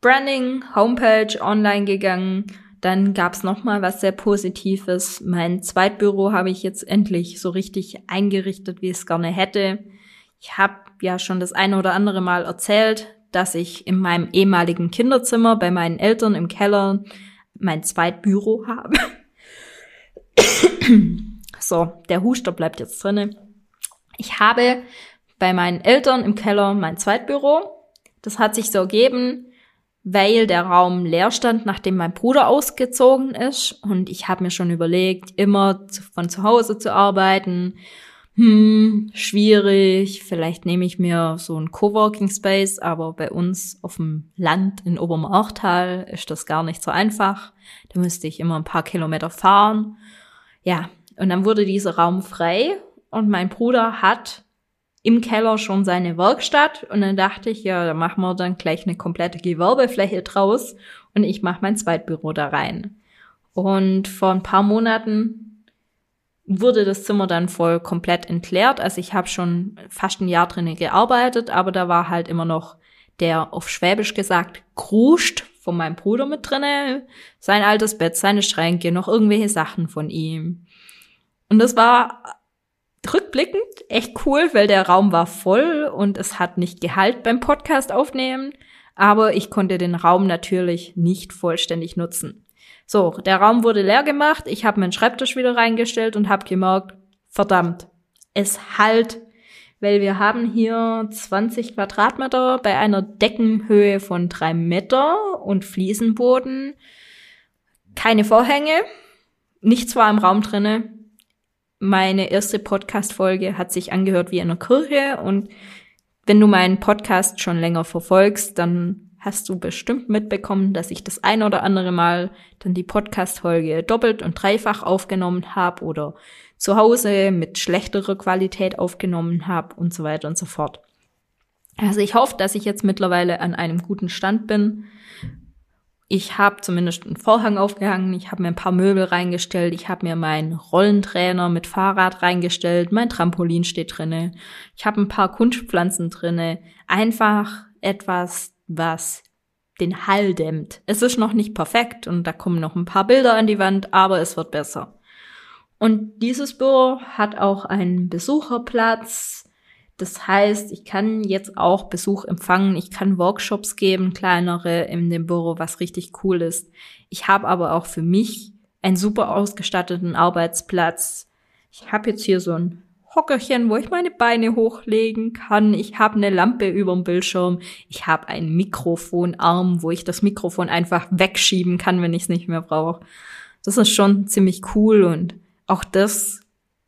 Speaker 1: Branding, Homepage, online gegangen, dann gab's noch mal was sehr Positives. Mein Zweitbüro habe ich jetzt endlich so richtig eingerichtet, wie ich es gerne hätte. Ich habe ja schon das eine oder andere Mal erzählt, dass ich in meinem ehemaligen Kinderzimmer bei meinen Eltern im Keller mein Zweitbüro habe. so, der Huster bleibt jetzt drinne. Ich habe bei meinen Eltern im Keller mein Zweitbüro. Das hat sich so ergeben, weil der Raum leer stand, nachdem mein Bruder ausgezogen ist. Und ich habe mir schon überlegt, immer von zu Hause zu arbeiten. Hm, schwierig. Vielleicht nehme ich mir so ein Coworking Space, aber bei uns auf dem Land in Obermarchtal ist das gar nicht so einfach. Da müsste ich immer ein paar Kilometer fahren. Ja, und dann wurde dieser Raum frei und mein Bruder hat im Keller schon seine Werkstatt und dann dachte ich, ja, da machen wir dann gleich eine komplette Gewerbefläche draus und ich mache mein Zweitbüro da rein. Und vor ein paar Monaten wurde das Zimmer dann voll komplett entleert. Also ich habe schon fast ein Jahr drinnen gearbeitet, aber da war halt immer noch der auf Schwäbisch gesagt Kruscht von meinem Bruder mit drinne, sein altes Bett, seine Schränke, noch irgendwelche Sachen von ihm. Und das war rückblickend echt cool, weil der Raum war voll und es hat nicht Gehalt beim Podcast aufnehmen, aber ich konnte den Raum natürlich nicht vollständig nutzen. So, der Raum wurde leer gemacht, ich habe meinen Schreibtisch wieder reingestellt und habe gemerkt, verdammt, es halt, weil wir haben hier 20 Quadratmeter bei einer Deckenhöhe von drei Meter und Fliesenboden, keine Vorhänge, nichts war im Raum drinne, meine erste Podcast-Folge hat sich angehört wie in einer Kirche und wenn du meinen Podcast schon länger verfolgst, dann hast du bestimmt mitbekommen, dass ich das ein oder andere Mal dann die Podcast-Folge doppelt und dreifach aufgenommen habe oder zu Hause mit schlechterer Qualität aufgenommen habe und so weiter und so fort. Also ich hoffe, dass ich jetzt mittlerweile an einem guten Stand bin. Ich habe zumindest einen Vorhang aufgehangen, ich habe mir ein paar Möbel reingestellt, ich habe mir meinen Rollentrainer mit Fahrrad reingestellt, mein Trampolin steht drinne, ich habe ein paar Kunstpflanzen drinne, einfach etwas, was den Hall dämmt. Es ist noch nicht perfekt und da kommen noch ein paar Bilder an die Wand, aber es wird besser. Und dieses Büro hat auch einen Besucherplatz, das heißt, ich kann jetzt auch Besuch empfangen, ich kann Workshops geben, kleinere in dem Büro, was richtig cool ist. Ich habe aber auch für mich einen super ausgestatteten Arbeitsplatz. Ich habe jetzt hier so ein Hockerchen, wo ich meine Beine hochlegen kann. Ich habe eine Lampe über dem Bildschirm. Ich habe einen Mikrofonarm, wo ich das Mikrofon einfach wegschieben kann, wenn ich es nicht mehr brauche. Das ist schon ziemlich cool und auch das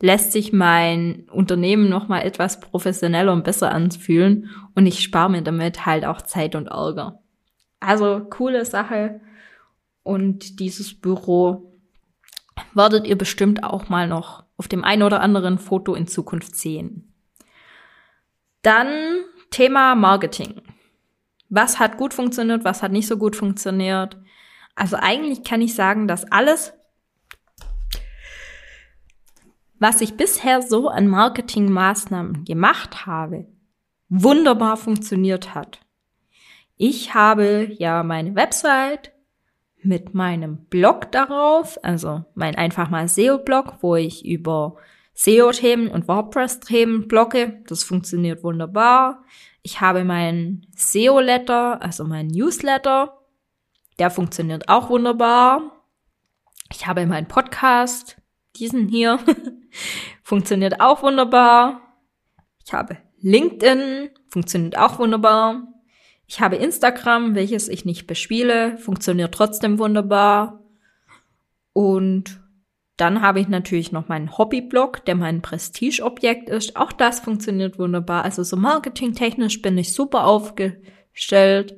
Speaker 1: lässt sich mein Unternehmen noch mal etwas professioneller und besser anfühlen und ich spare mir damit halt auch Zeit und Ärger. Also coole Sache und dieses Büro werdet ihr bestimmt auch mal noch auf dem ein oder anderen Foto in Zukunft sehen. Dann Thema Marketing. Was hat gut funktioniert, was hat nicht so gut funktioniert? Also eigentlich kann ich sagen, dass alles was ich bisher so an Marketingmaßnahmen gemacht habe, wunderbar funktioniert hat. Ich habe ja meine Website mit meinem Blog darauf, also mein einfach mal SEO-Blog, wo ich über SEO-Themen und WordPress-Themen blogge. Das funktioniert wunderbar. Ich habe meinen SEO-Letter, also meinen Newsletter. Der funktioniert auch wunderbar. Ich habe meinen Podcast, diesen hier, funktioniert auch wunderbar. Ich habe LinkedIn funktioniert auch wunderbar. Ich habe Instagram, welches ich nicht bespiele, funktioniert trotzdem wunderbar. Und dann habe ich natürlich noch meinen Hobbyblog, der mein Prestigeobjekt ist. Auch das funktioniert wunderbar. Also so marketingtechnisch bin ich super aufgestellt.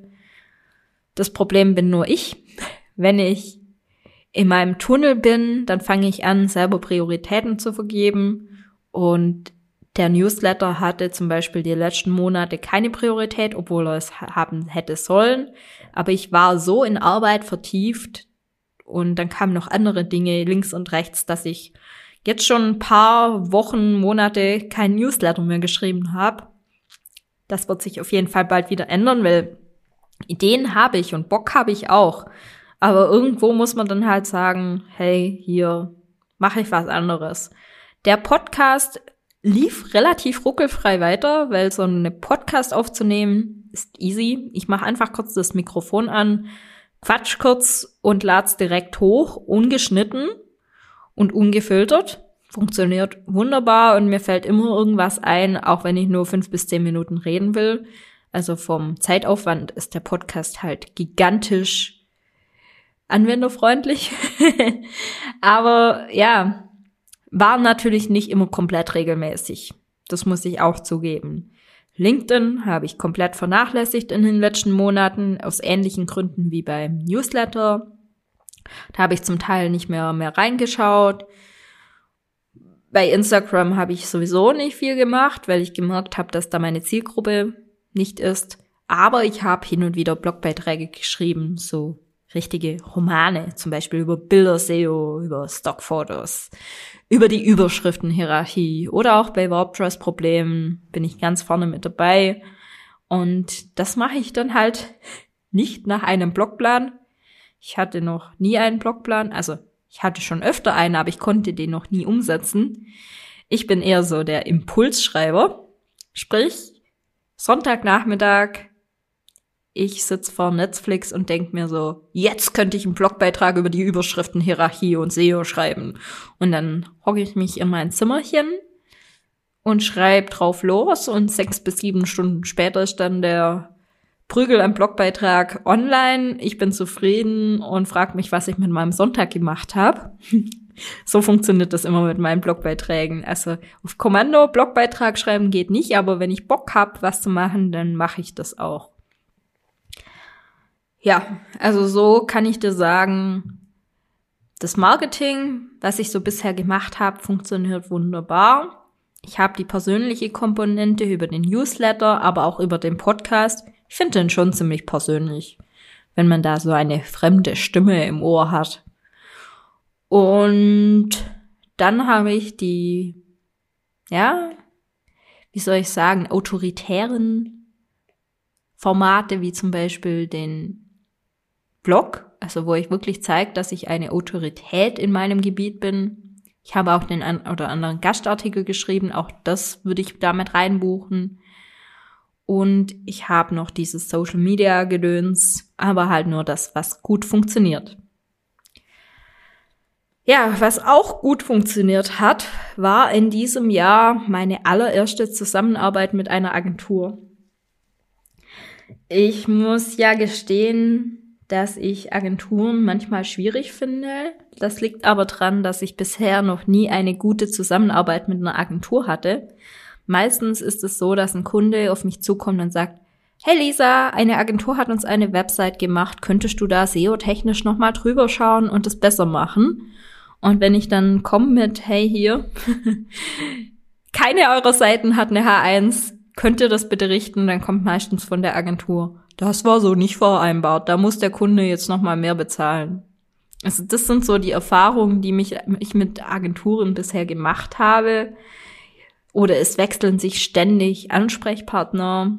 Speaker 1: Das Problem bin nur ich. Wenn ich in meinem Tunnel bin, dann fange ich an, selber Prioritäten zu vergeben. Und der Newsletter hatte zum Beispiel die letzten Monate keine Priorität, obwohl er es haben hätte sollen. Aber ich war so in Arbeit vertieft und dann kamen noch andere Dinge links und rechts, dass ich jetzt schon ein paar Wochen, Monate kein Newsletter mehr geschrieben habe. Das wird sich auf jeden Fall bald wieder ändern, weil Ideen habe ich und Bock habe ich auch. Aber irgendwo muss man dann halt sagen, hey, hier mache ich was anderes. Der Podcast lief relativ ruckelfrei weiter, weil so eine Podcast aufzunehmen ist easy. Ich mache einfach kurz das Mikrofon an, quatsch kurz und lad's direkt hoch, ungeschnitten und ungefiltert. Funktioniert wunderbar und mir fällt immer irgendwas ein, auch wenn ich nur fünf bis zehn Minuten reden will. Also vom Zeitaufwand ist der Podcast halt gigantisch anwenderfreundlich. Aber ja, war natürlich nicht immer komplett regelmäßig. Das muss ich auch zugeben. LinkedIn habe ich komplett vernachlässigt in den letzten Monaten, aus ähnlichen Gründen wie beim Newsletter. Da habe ich zum Teil nicht mehr, mehr reingeschaut. Bei Instagram habe ich sowieso nicht viel gemacht, weil ich gemerkt habe, dass da meine Zielgruppe nicht ist. Aber ich habe hin und wieder Blogbeiträge geschrieben, so richtige Romane, zum Beispiel über Bilder-SEO, über Stockfotos, über die Überschriftenhierarchie oder auch bei WordPress-Problemen bin ich ganz vorne mit dabei. Und das mache ich dann halt nicht nach einem Blogplan. Ich hatte noch nie einen Blogplan, also ich hatte schon öfter einen, aber ich konnte den noch nie umsetzen. Ich bin eher so der Impulsschreiber. Sprich, Sonntagnachmittag ich sitze vor Netflix und denk mir so, jetzt könnte ich einen Blogbeitrag über die Überschriftenhierarchie und SEO schreiben. Und dann hocke ich mich in mein Zimmerchen und schreibe drauf los und sechs bis sieben Stunden später ist dann der Prügel am Blogbeitrag online. Ich bin zufrieden und frage mich, was ich mit meinem Sonntag gemacht habe. so funktioniert das immer mit meinen Blogbeiträgen. Also auf Kommando Blogbeitrag schreiben geht nicht, aber wenn ich Bock hab, was zu machen, dann mache ich das auch. Ja, also so kann ich dir sagen, das Marketing, was ich so bisher gemacht habe, funktioniert wunderbar. Ich habe die persönliche Komponente über den Newsletter, aber auch über den Podcast. Ich finde den schon ziemlich persönlich, wenn man da so eine fremde Stimme im Ohr hat. Und dann habe ich die, ja, wie soll ich sagen, autoritären Formate wie zum Beispiel den Blog, also wo ich wirklich zeige, dass ich eine Autorität in meinem Gebiet bin. Ich habe auch den ein oder anderen Gastartikel geschrieben, auch das würde ich damit reinbuchen. Und ich habe noch dieses Social Media Gedöns, aber halt nur das, was gut funktioniert. Ja, was auch gut funktioniert hat, war in diesem Jahr meine allererste Zusammenarbeit mit einer Agentur. Ich muss ja gestehen, dass ich Agenturen manchmal schwierig finde. Das liegt aber dran, dass ich bisher noch nie eine gute Zusammenarbeit mit einer Agentur hatte. Meistens ist es so, dass ein Kunde auf mich zukommt und sagt, Hey Lisa, eine Agentur hat uns eine Website gemacht. Könntest du da SEO-technisch nochmal drüber schauen und es besser machen? Und wenn ich dann komme mit, hey hier, keine eurer Seiten hat eine H1, könnt ihr das bitte richten? Dann kommt meistens von der Agentur das war so nicht vereinbart, da muss der Kunde jetzt noch mal mehr bezahlen. Also das sind so die Erfahrungen, die mich ich mit Agenturen bisher gemacht habe. Oder es wechseln sich ständig Ansprechpartner.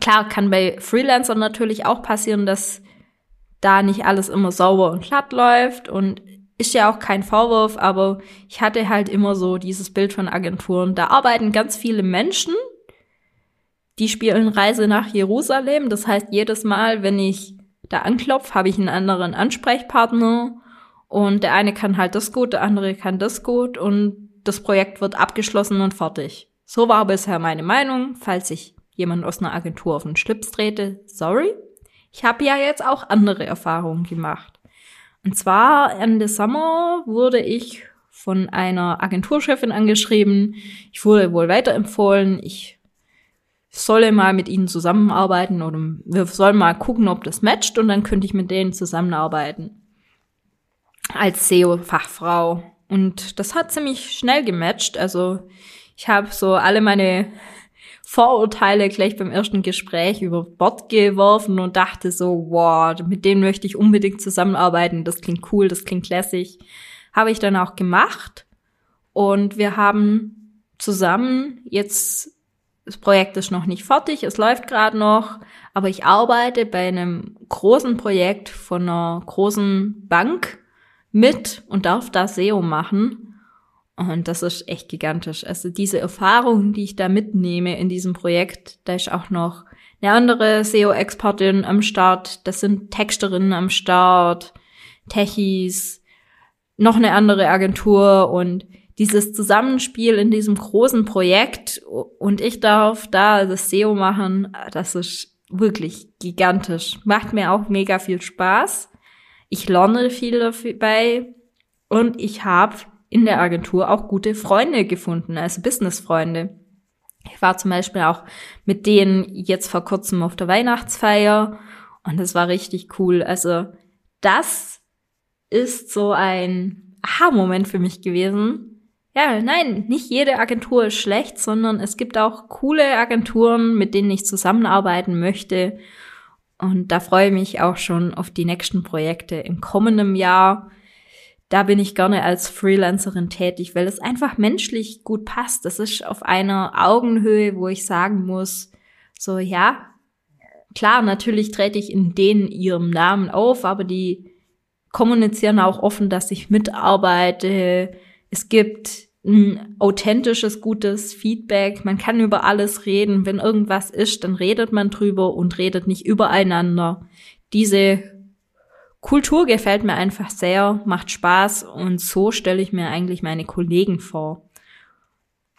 Speaker 1: Klar, kann bei Freelancern natürlich auch passieren, dass da nicht alles immer sauber und glatt läuft und ist ja auch kein Vorwurf, aber ich hatte halt immer so dieses Bild von Agenturen. Da arbeiten ganz viele Menschen, die spielen Reise nach Jerusalem. Das heißt, jedes Mal, wenn ich da anklopfe, habe ich einen anderen Ansprechpartner. Und der eine kann halt das gut, der andere kann das gut. Und das Projekt wird abgeschlossen und fertig. So war bisher meine Meinung. Falls ich jemand aus einer Agentur auf den Schlips trete, sorry. Ich habe ja jetzt auch andere Erfahrungen gemacht. Und zwar Ende Sommer wurde ich von einer Agenturchefin angeschrieben. Ich wurde wohl weiterempfohlen. Ich solle mal mit ihnen zusammenarbeiten oder wir sollen mal gucken, ob das matcht und dann könnte ich mit denen zusammenarbeiten. Als SEO-Fachfrau. Und das hat ziemlich schnell gematcht. Also ich habe so alle meine Vorurteile gleich beim ersten Gespräch über Bord geworfen und dachte so, wow, mit denen möchte ich unbedingt zusammenarbeiten. Das klingt cool, das klingt lässig. Habe ich dann auch gemacht. Und wir haben zusammen jetzt, das Projekt ist noch nicht fertig, es läuft gerade noch, aber ich arbeite bei einem großen Projekt von einer großen Bank mit und darf da SEO machen. Und das ist echt gigantisch. Also diese Erfahrung, die ich da mitnehme in diesem Projekt, da ist auch noch eine andere SEO-Expertin am Start, das sind Texterinnen am Start, Techies, noch eine andere Agentur und dieses Zusammenspiel in diesem großen Projekt und ich darf da das SEO machen, das ist wirklich gigantisch. Macht mir auch mega viel Spaß. Ich lerne viel dabei und ich habe in der Agentur auch gute Freunde gefunden, also Businessfreunde. Ich war zum Beispiel auch mit denen jetzt vor kurzem auf der Weihnachtsfeier und das war richtig cool. Also das ist so ein Aha-Moment für mich gewesen. Ja, nein, nicht jede Agentur ist schlecht, sondern es gibt auch coole Agenturen, mit denen ich zusammenarbeiten möchte. Und da freue ich mich auch schon auf die nächsten Projekte im kommenden Jahr da bin ich gerne als Freelancerin tätig, weil es einfach menschlich gut passt. Das ist auf einer Augenhöhe, wo ich sagen muss, so ja, klar, natürlich trete ich in denen ihrem Namen auf, aber die kommunizieren auch offen, dass ich mitarbeite. Es gibt ein authentisches, gutes Feedback. Man kann über alles reden. Wenn irgendwas ist, dann redet man drüber und redet nicht übereinander. Diese Kultur gefällt mir einfach sehr, macht Spaß und so stelle ich mir eigentlich meine Kollegen vor.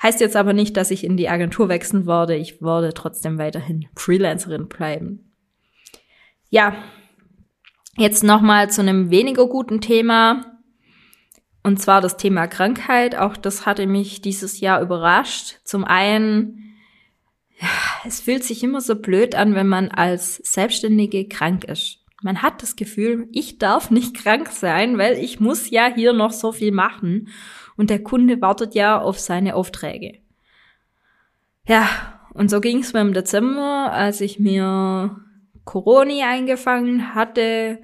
Speaker 1: Heißt jetzt aber nicht, dass ich in die Agentur wechseln werde. Ich werde trotzdem weiterhin Freelancerin bleiben. Ja, jetzt nochmal zu einem weniger guten Thema. Und zwar das Thema Krankheit. Auch das hatte mich dieses Jahr überrascht. Zum einen, ja, es fühlt sich immer so blöd an, wenn man als Selbstständige krank ist. Man hat das Gefühl, ich darf nicht krank sein, weil ich muss ja hier noch so viel machen und der Kunde wartet ja auf seine Aufträge. Ja, und so ging es mir im Dezember, als ich mir Corona eingefangen hatte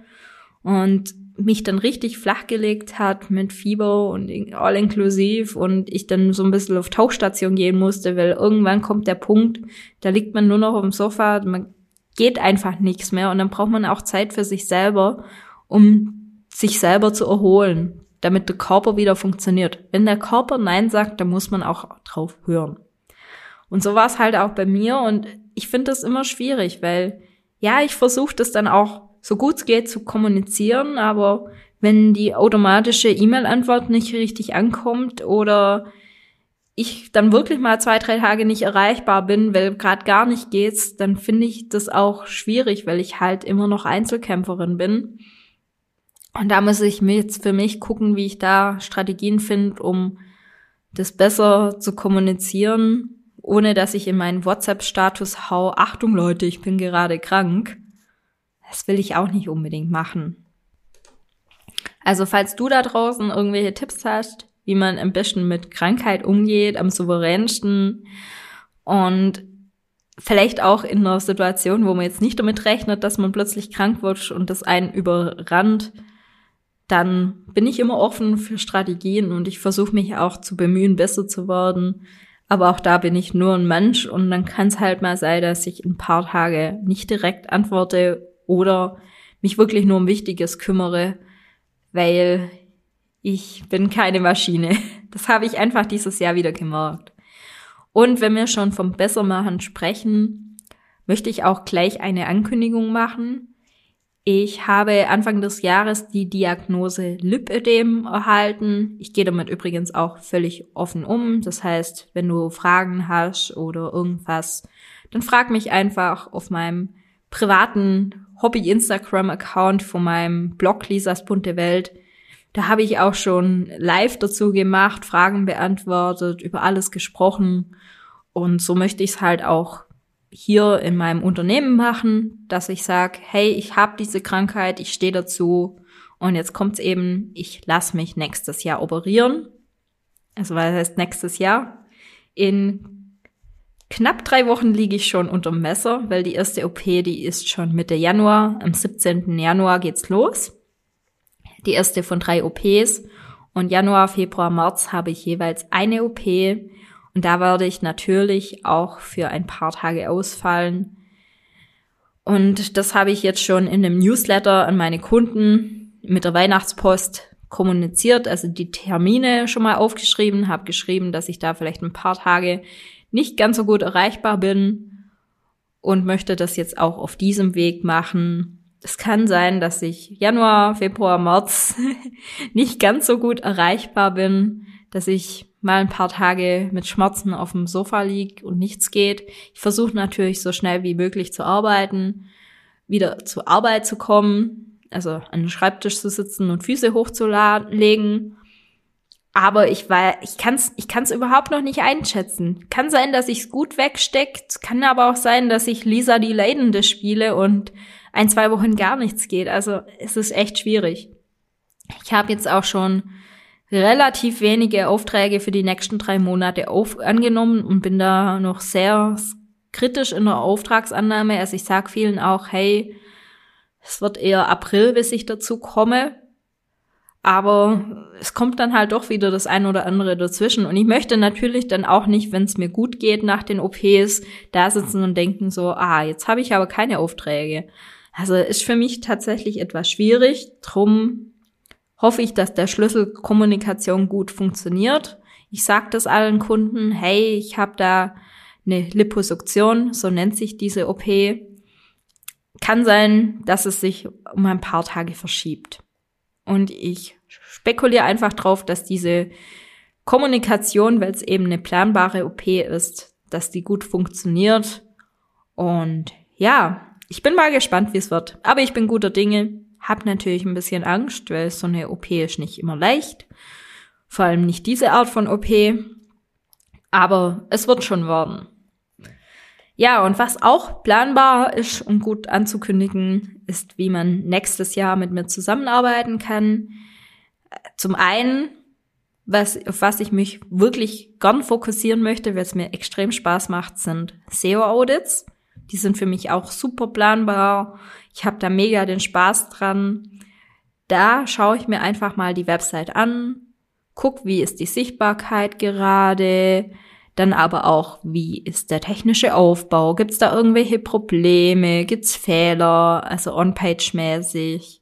Speaker 1: und mich dann richtig flachgelegt hat mit Fieber und all inklusiv und ich dann so ein bisschen auf Tauchstation gehen musste, weil irgendwann kommt der Punkt, da liegt man nur noch auf dem Sofa, man geht einfach nichts mehr und dann braucht man auch Zeit für sich selber, um sich selber zu erholen, damit der Körper wieder funktioniert. Wenn der Körper Nein sagt, dann muss man auch drauf hören. Und so war es halt auch bei mir und ich finde das immer schwierig, weil ja, ich versuche das dann auch so gut es geht zu kommunizieren, aber wenn die automatische E-Mail-Antwort nicht richtig ankommt oder ich dann wirklich mal zwei, drei Tage nicht erreichbar bin, weil gerade gar nicht geht's, dann finde ich das auch schwierig, weil ich halt immer noch Einzelkämpferin bin. Und da muss ich mir jetzt für mich gucken, wie ich da Strategien finde, um das besser zu kommunizieren, ohne dass ich in meinen WhatsApp-Status hau, Achtung Leute, ich bin gerade krank. Das will ich auch nicht unbedingt machen. Also falls du da draußen irgendwelche Tipps hast, wie man am besten mit Krankheit umgeht, am souveränsten und vielleicht auch in einer Situation, wo man jetzt nicht damit rechnet, dass man plötzlich krank wird und das einen überrannt, dann bin ich immer offen für Strategien und ich versuche mich auch zu bemühen, besser zu werden. Aber auch da bin ich nur ein Mensch und dann kann es halt mal sein, dass ich ein paar Tage nicht direkt antworte oder mich wirklich nur um Wichtiges kümmere, weil ich bin keine Maschine. Das habe ich einfach dieses Jahr wieder gemerkt. Und wenn wir schon vom Bessermachen sprechen, möchte ich auch gleich eine Ankündigung machen. Ich habe Anfang des Jahres die Diagnose Lipödem erhalten. Ich gehe damit übrigens auch völlig offen um. Das heißt, wenn du Fragen hast oder irgendwas, dann frag mich einfach auf meinem privaten Hobby-Instagram-Account von meinem Blog Lisas bunte Welt. Da habe ich auch schon live dazu gemacht, Fragen beantwortet, über alles gesprochen. Und so möchte ich es halt auch hier in meinem Unternehmen machen, dass ich sage, hey, ich habe diese Krankheit, ich stehe dazu und jetzt kommt's eben, ich lass mich nächstes Jahr operieren. Also was heißt nächstes Jahr? In knapp drei Wochen liege ich schon unterm Messer, weil die erste OP, die ist schon Mitte Januar. Am 17. Januar geht's los. Die erste von drei OPs. Und Januar, Februar, März habe ich jeweils eine OP und da werde ich natürlich auch für ein paar Tage ausfallen. Und das habe ich jetzt schon in einem Newsletter an meine Kunden mit der Weihnachtspost kommuniziert, also die Termine schon mal aufgeschrieben, habe geschrieben, dass ich da vielleicht ein paar Tage nicht ganz so gut erreichbar bin und möchte das jetzt auch auf diesem Weg machen. Es kann sein, dass ich Januar, Februar, März nicht ganz so gut erreichbar bin, dass ich mal ein paar Tage mit Schmerzen auf dem Sofa lieg und nichts geht. Ich versuche natürlich so schnell wie möglich zu arbeiten, wieder zur Arbeit zu kommen, also an den Schreibtisch zu sitzen und Füße hochzulegen. Aber ich war, ich kann's, ich kann's überhaupt noch nicht einschätzen. Kann sein, dass ich's gut wegsteckt, kann aber auch sein, dass ich Lisa die Leidende spiele und ein, zwei Wochen gar nichts geht. Also es ist echt schwierig. Ich habe jetzt auch schon relativ wenige Aufträge für die nächsten drei Monate auf, angenommen und bin da noch sehr kritisch in der Auftragsannahme. Also ich sage vielen auch, hey, es wird eher April, bis ich dazu komme. Aber es kommt dann halt doch wieder das ein oder andere dazwischen. Und ich möchte natürlich dann auch nicht, wenn es mir gut geht nach den OPs, da sitzen und denken so, ah, jetzt habe ich aber keine Aufträge. Also ist für mich tatsächlich etwas schwierig. Drum hoffe ich, dass der Schlüssel Kommunikation gut funktioniert. Ich sage das allen Kunden, hey, ich habe da eine Liposuktion, so nennt sich diese OP. Kann sein, dass es sich um ein paar Tage verschiebt. Und ich spekuliere einfach drauf, dass diese Kommunikation, weil es eben eine planbare OP ist, dass die gut funktioniert. Und ja, ich bin mal gespannt, wie es wird. Aber ich bin guter Dinge. Hab natürlich ein bisschen Angst, weil so eine OP ist nicht immer leicht. Vor allem nicht diese Art von OP. Aber es wird schon werden. Ja, und was auch planbar ist und gut anzukündigen, ist, wie man nächstes Jahr mit mir zusammenarbeiten kann. Zum einen, was, auf was ich mich wirklich gern fokussieren möchte, weil es mir extrem Spaß macht, sind SEO-Audits. Die sind für mich auch super planbar. Ich habe da mega den Spaß dran. Da schaue ich mir einfach mal die Website an, guck, wie ist die Sichtbarkeit gerade, dann aber auch, wie ist der technische Aufbau, gibt's da irgendwelche Probleme, gibt's Fehler, also on-page-mäßig.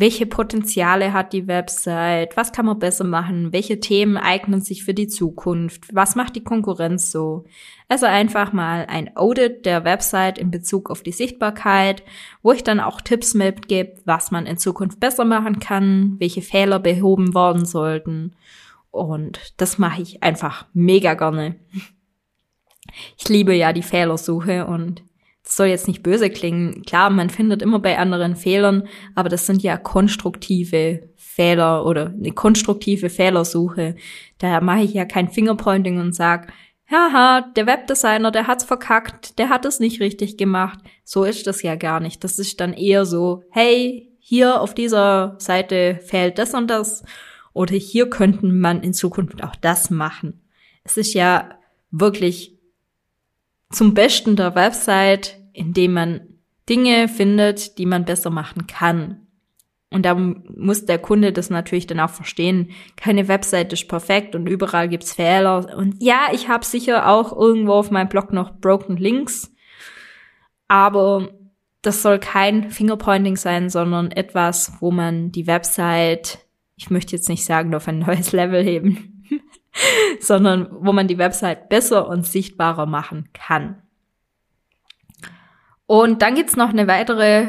Speaker 1: Welche Potenziale hat die Website, was kann man besser machen, welche Themen eignen sich für die Zukunft, was macht die Konkurrenz so. Also einfach mal ein Audit der Website in Bezug auf die Sichtbarkeit, wo ich dann auch Tipps mitgebe, was man in Zukunft besser machen kann, welche Fehler behoben worden sollten. Und das mache ich einfach mega gerne. Ich liebe ja die Fehlersuche und das soll jetzt nicht böse klingen. Klar, man findet immer bei anderen Fehlern, aber das sind ja konstruktive Fehler oder eine konstruktive Fehlersuche. Da mache ich ja kein Fingerpointing und sag, haha, der Webdesigner, der hat's verkackt, der hat es nicht richtig gemacht. So ist das ja gar nicht. Das ist dann eher so, hey, hier auf dieser Seite fehlt das und das. Oder hier könnten man in Zukunft auch das machen. Es ist ja wirklich zum Besten der Website indem man Dinge findet, die man besser machen kann. Und da muss der Kunde das natürlich dann auch verstehen. Keine Website ist perfekt und überall gibt's Fehler. Und ja, ich habe sicher auch irgendwo auf meinem Blog noch Broken Links. Aber das soll kein Fingerpointing sein, sondern etwas, wo man die Website, ich möchte jetzt nicht sagen, auf ein neues Level heben, sondern wo man die Website besser und sichtbarer machen kann. Und dann gibt's noch eine weitere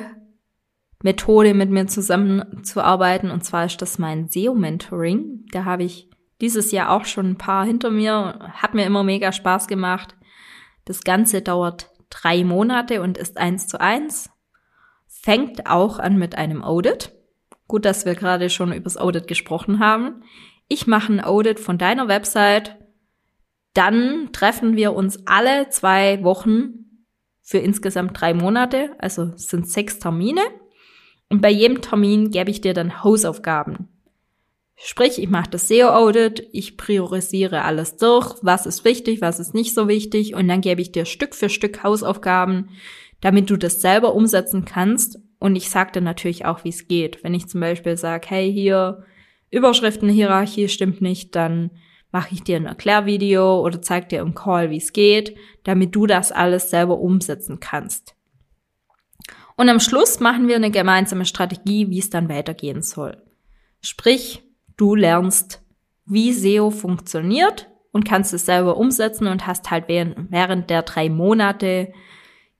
Speaker 1: Methode, mit mir zusammenzuarbeiten. Und zwar ist das mein SEO-Mentoring. Da habe ich dieses Jahr auch schon ein paar hinter mir. Hat mir immer mega Spaß gemacht. Das Ganze dauert drei Monate und ist eins zu eins. Fängt auch an mit einem Audit. Gut, dass wir gerade schon übers Audit gesprochen haben. Ich mache ein Audit von deiner Website. Dann treffen wir uns alle zwei Wochen für insgesamt drei Monate. Also es sind sechs Termine. Und bei jedem Termin gebe ich dir dann Hausaufgaben. Sprich, ich mache das SEO-Audit, ich priorisiere alles durch, was ist wichtig, was ist nicht so wichtig und dann gebe ich dir Stück für Stück Hausaufgaben, damit du das selber umsetzen kannst. Und ich sage dir natürlich auch, wie es geht. Wenn ich zum Beispiel sage, hey, hier Überschriftenhierarchie stimmt nicht, dann mache ich dir ein Erklärvideo oder zeig dir im Call, wie es geht, damit du das alles selber umsetzen kannst. Und am Schluss machen wir eine gemeinsame Strategie, wie es dann weitergehen soll. Sprich, du lernst, wie SEO funktioniert und kannst es selber umsetzen und hast halt während, während der drei Monate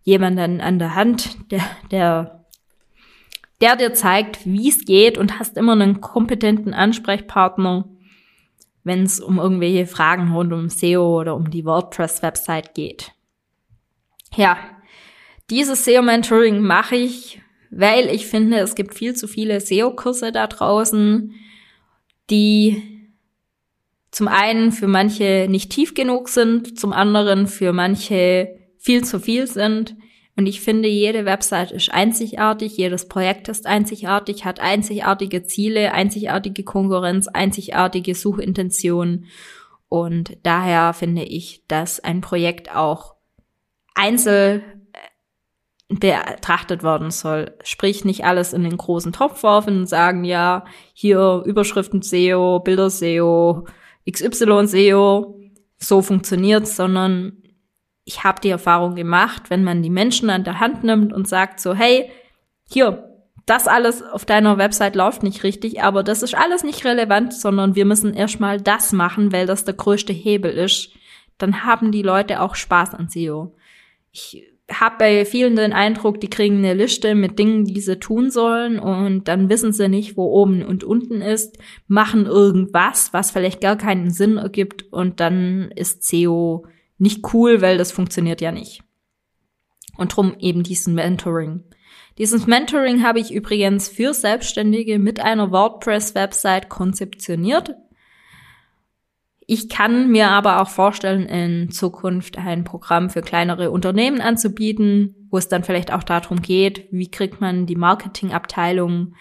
Speaker 1: jemanden an der Hand, der, der, der dir zeigt, wie es geht und hast immer einen kompetenten Ansprechpartner, wenn es um irgendwelche Fragen rund um SEO oder um die WordPress-Website geht. Ja, dieses SEO-Mentoring mache ich, weil ich finde, es gibt viel zu viele SEO-Kurse da draußen, die zum einen für manche nicht tief genug sind, zum anderen für manche viel zu viel sind. Und ich finde, jede Website ist einzigartig, jedes Projekt ist einzigartig, hat einzigartige Ziele, einzigartige Konkurrenz, einzigartige Suchintentionen. Und daher finde ich, dass ein Projekt auch einzeln betrachtet werden soll. Sprich, nicht alles in den großen Topf werfen und sagen, ja, hier Überschriften SEO, Bilder SEO, XY SEO, so funktioniert, sondern ich habe die Erfahrung gemacht, wenn man die Menschen an der Hand nimmt und sagt so, hey, hier, das alles auf deiner Website läuft nicht richtig, aber das ist alles nicht relevant, sondern wir müssen erstmal das machen, weil das der größte Hebel ist. Dann haben die Leute auch Spaß an SEO. Ich habe bei vielen den Eindruck, die kriegen eine Liste mit Dingen, die sie tun sollen und dann wissen sie nicht, wo oben und unten ist, machen irgendwas, was vielleicht gar keinen Sinn ergibt und dann ist SEO nicht cool, weil das funktioniert ja nicht. Und drum eben diesen Mentoring. Dieses Mentoring habe ich übrigens für Selbstständige mit einer WordPress-Website konzeptioniert. Ich kann mir aber auch vorstellen, in Zukunft ein Programm für kleinere Unternehmen anzubieten, wo es dann vielleicht auch darum geht, wie kriegt man die Marketingabteilung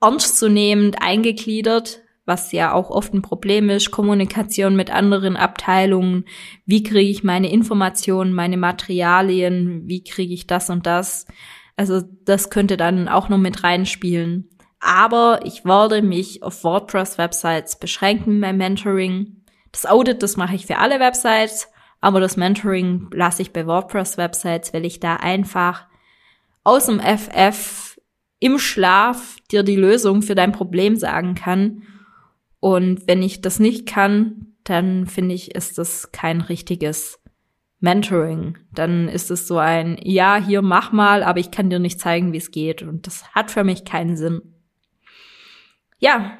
Speaker 1: ernstzunehmend eingegliedert, was ja auch oft ein Problem ist, Kommunikation mit anderen Abteilungen, wie kriege ich meine Informationen, meine Materialien, wie kriege ich das und das. Also das könnte dann auch noch mit reinspielen. Aber ich werde mich auf WordPress-Websites beschränken beim Mentoring. Das Audit, das mache ich für alle Websites, aber das Mentoring lasse ich bei WordPress-Websites, weil ich da einfach aus dem FF im Schlaf dir die Lösung für dein Problem sagen kann. Und wenn ich das nicht kann, dann finde ich, ist das kein richtiges Mentoring. Dann ist es so ein, ja, hier mach mal, aber ich kann dir nicht zeigen, wie es geht. Und das hat für mich keinen Sinn. Ja,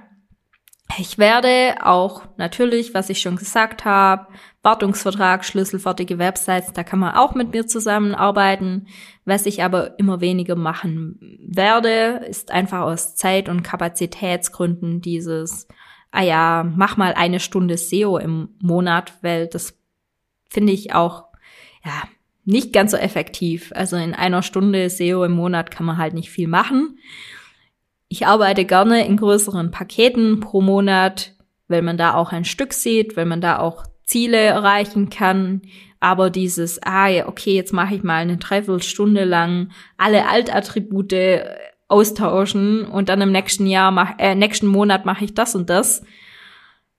Speaker 1: ich werde auch natürlich, was ich schon gesagt habe, Wartungsvertrag, schlüsselfertige Websites, da kann man auch mit mir zusammenarbeiten. Was ich aber immer weniger machen werde, ist einfach aus Zeit- und Kapazitätsgründen dieses, ah ja, mach mal eine Stunde SEO im Monat, weil das finde ich auch, ja, nicht ganz so effektiv. Also in einer Stunde SEO im Monat kann man halt nicht viel machen. Ich arbeite gerne in größeren Paketen pro Monat, weil man da auch ein Stück sieht, weil man da auch Ziele erreichen kann. Aber dieses, ah ja, okay, jetzt mache ich mal eine Dreiviertelstunde lang alle Altattribute austauschen und dann im nächsten Jahr, mach, äh, nächsten Monat mache ich das und das.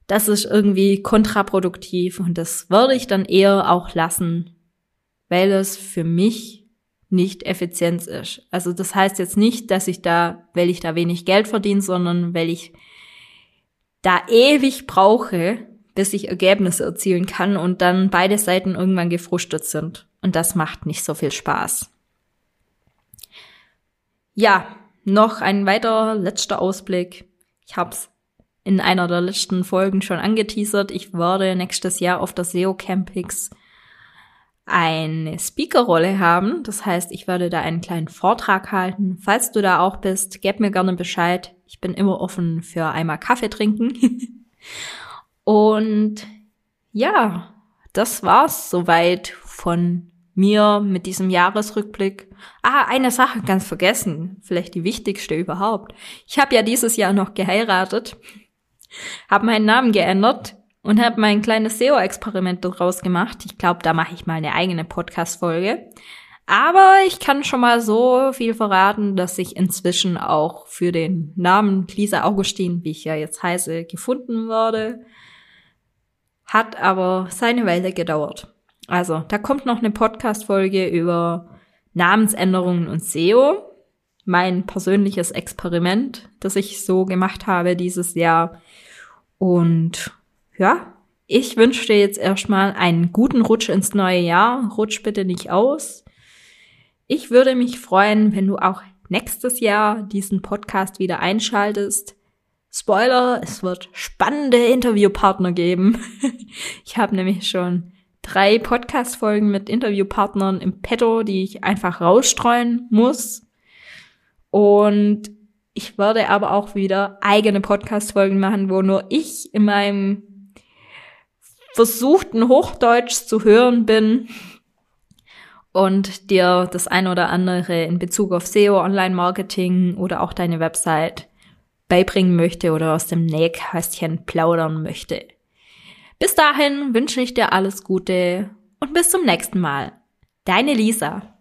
Speaker 1: Das ist irgendwie kontraproduktiv und das würde ich dann eher auch lassen, weil es für mich nicht Effizienz ist. Also das heißt jetzt nicht, dass ich da, weil ich da wenig Geld verdiene, sondern weil ich da ewig brauche, bis ich Ergebnisse erzielen kann und dann beide Seiten irgendwann gefrustet sind. Und das macht nicht so viel Spaß. Ja, noch ein weiterer letzter Ausblick. Ich hab's in einer der letzten Folgen schon angeteasert. Ich werde nächstes Jahr auf der SEO Campix eine Speakerrolle haben. Das heißt, ich werde da einen kleinen Vortrag halten. Falls du da auch bist, gib mir gerne Bescheid. Ich bin immer offen für einmal Kaffee trinken. Und ja, das war's soweit von mir mit diesem Jahresrückblick. Ah, eine Sache ganz vergessen, vielleicht die wichtigste überhaupt. Ich habe ja dieses Jahr noch geheiratet, habe meinen Namen geändert und habe mein kleines SEO-Experiment daraus gemacht. Ich glaube, da mache ich mal eine eigene Podcast-Folge. Aber ich kann schon mal so viel verraten, dass ich inzwischen auch für den Namen Lisa Augustin, wie ich ja jetzt heiße, gefunden wurde. Hat aber seine Weile gedauert. Also, da kommt noch eine Podcast-Folge über Namensänderungen und SEO. Mein persönliches Experiment, das ich so gemacht habe dieses Jahr. Und ja, ich wünsche dir jetzt erstmal einen guten Rutsch ins neue Jahr. Rutsch bitte nicht aus. Ich würde mich freuen, wenn du auch nächstes Jahr diesen Podcast wieder einschaltest. Spoiler, es wird spannende Interviewpartner geben. Ich habe nämlich schon drei Podcast-Folgen mit Interviewpartnern im Petto, die ich einfach rausstreuen muss. Und ich werde aber auch wieder eigene Podcast-Folgen machen, wo nur ich in meinem versuchten Hochdeutsch zu hören bin und dir das ein oder andere in Bezug auf SEO, Online-Marketing oder auch deine Website beibringen möchte oder aus dem Nähkästchen plaudern möchte. Bis dahin wünsche ich dir alles Gute und bis zum nächsten Mal. Deine Lisa.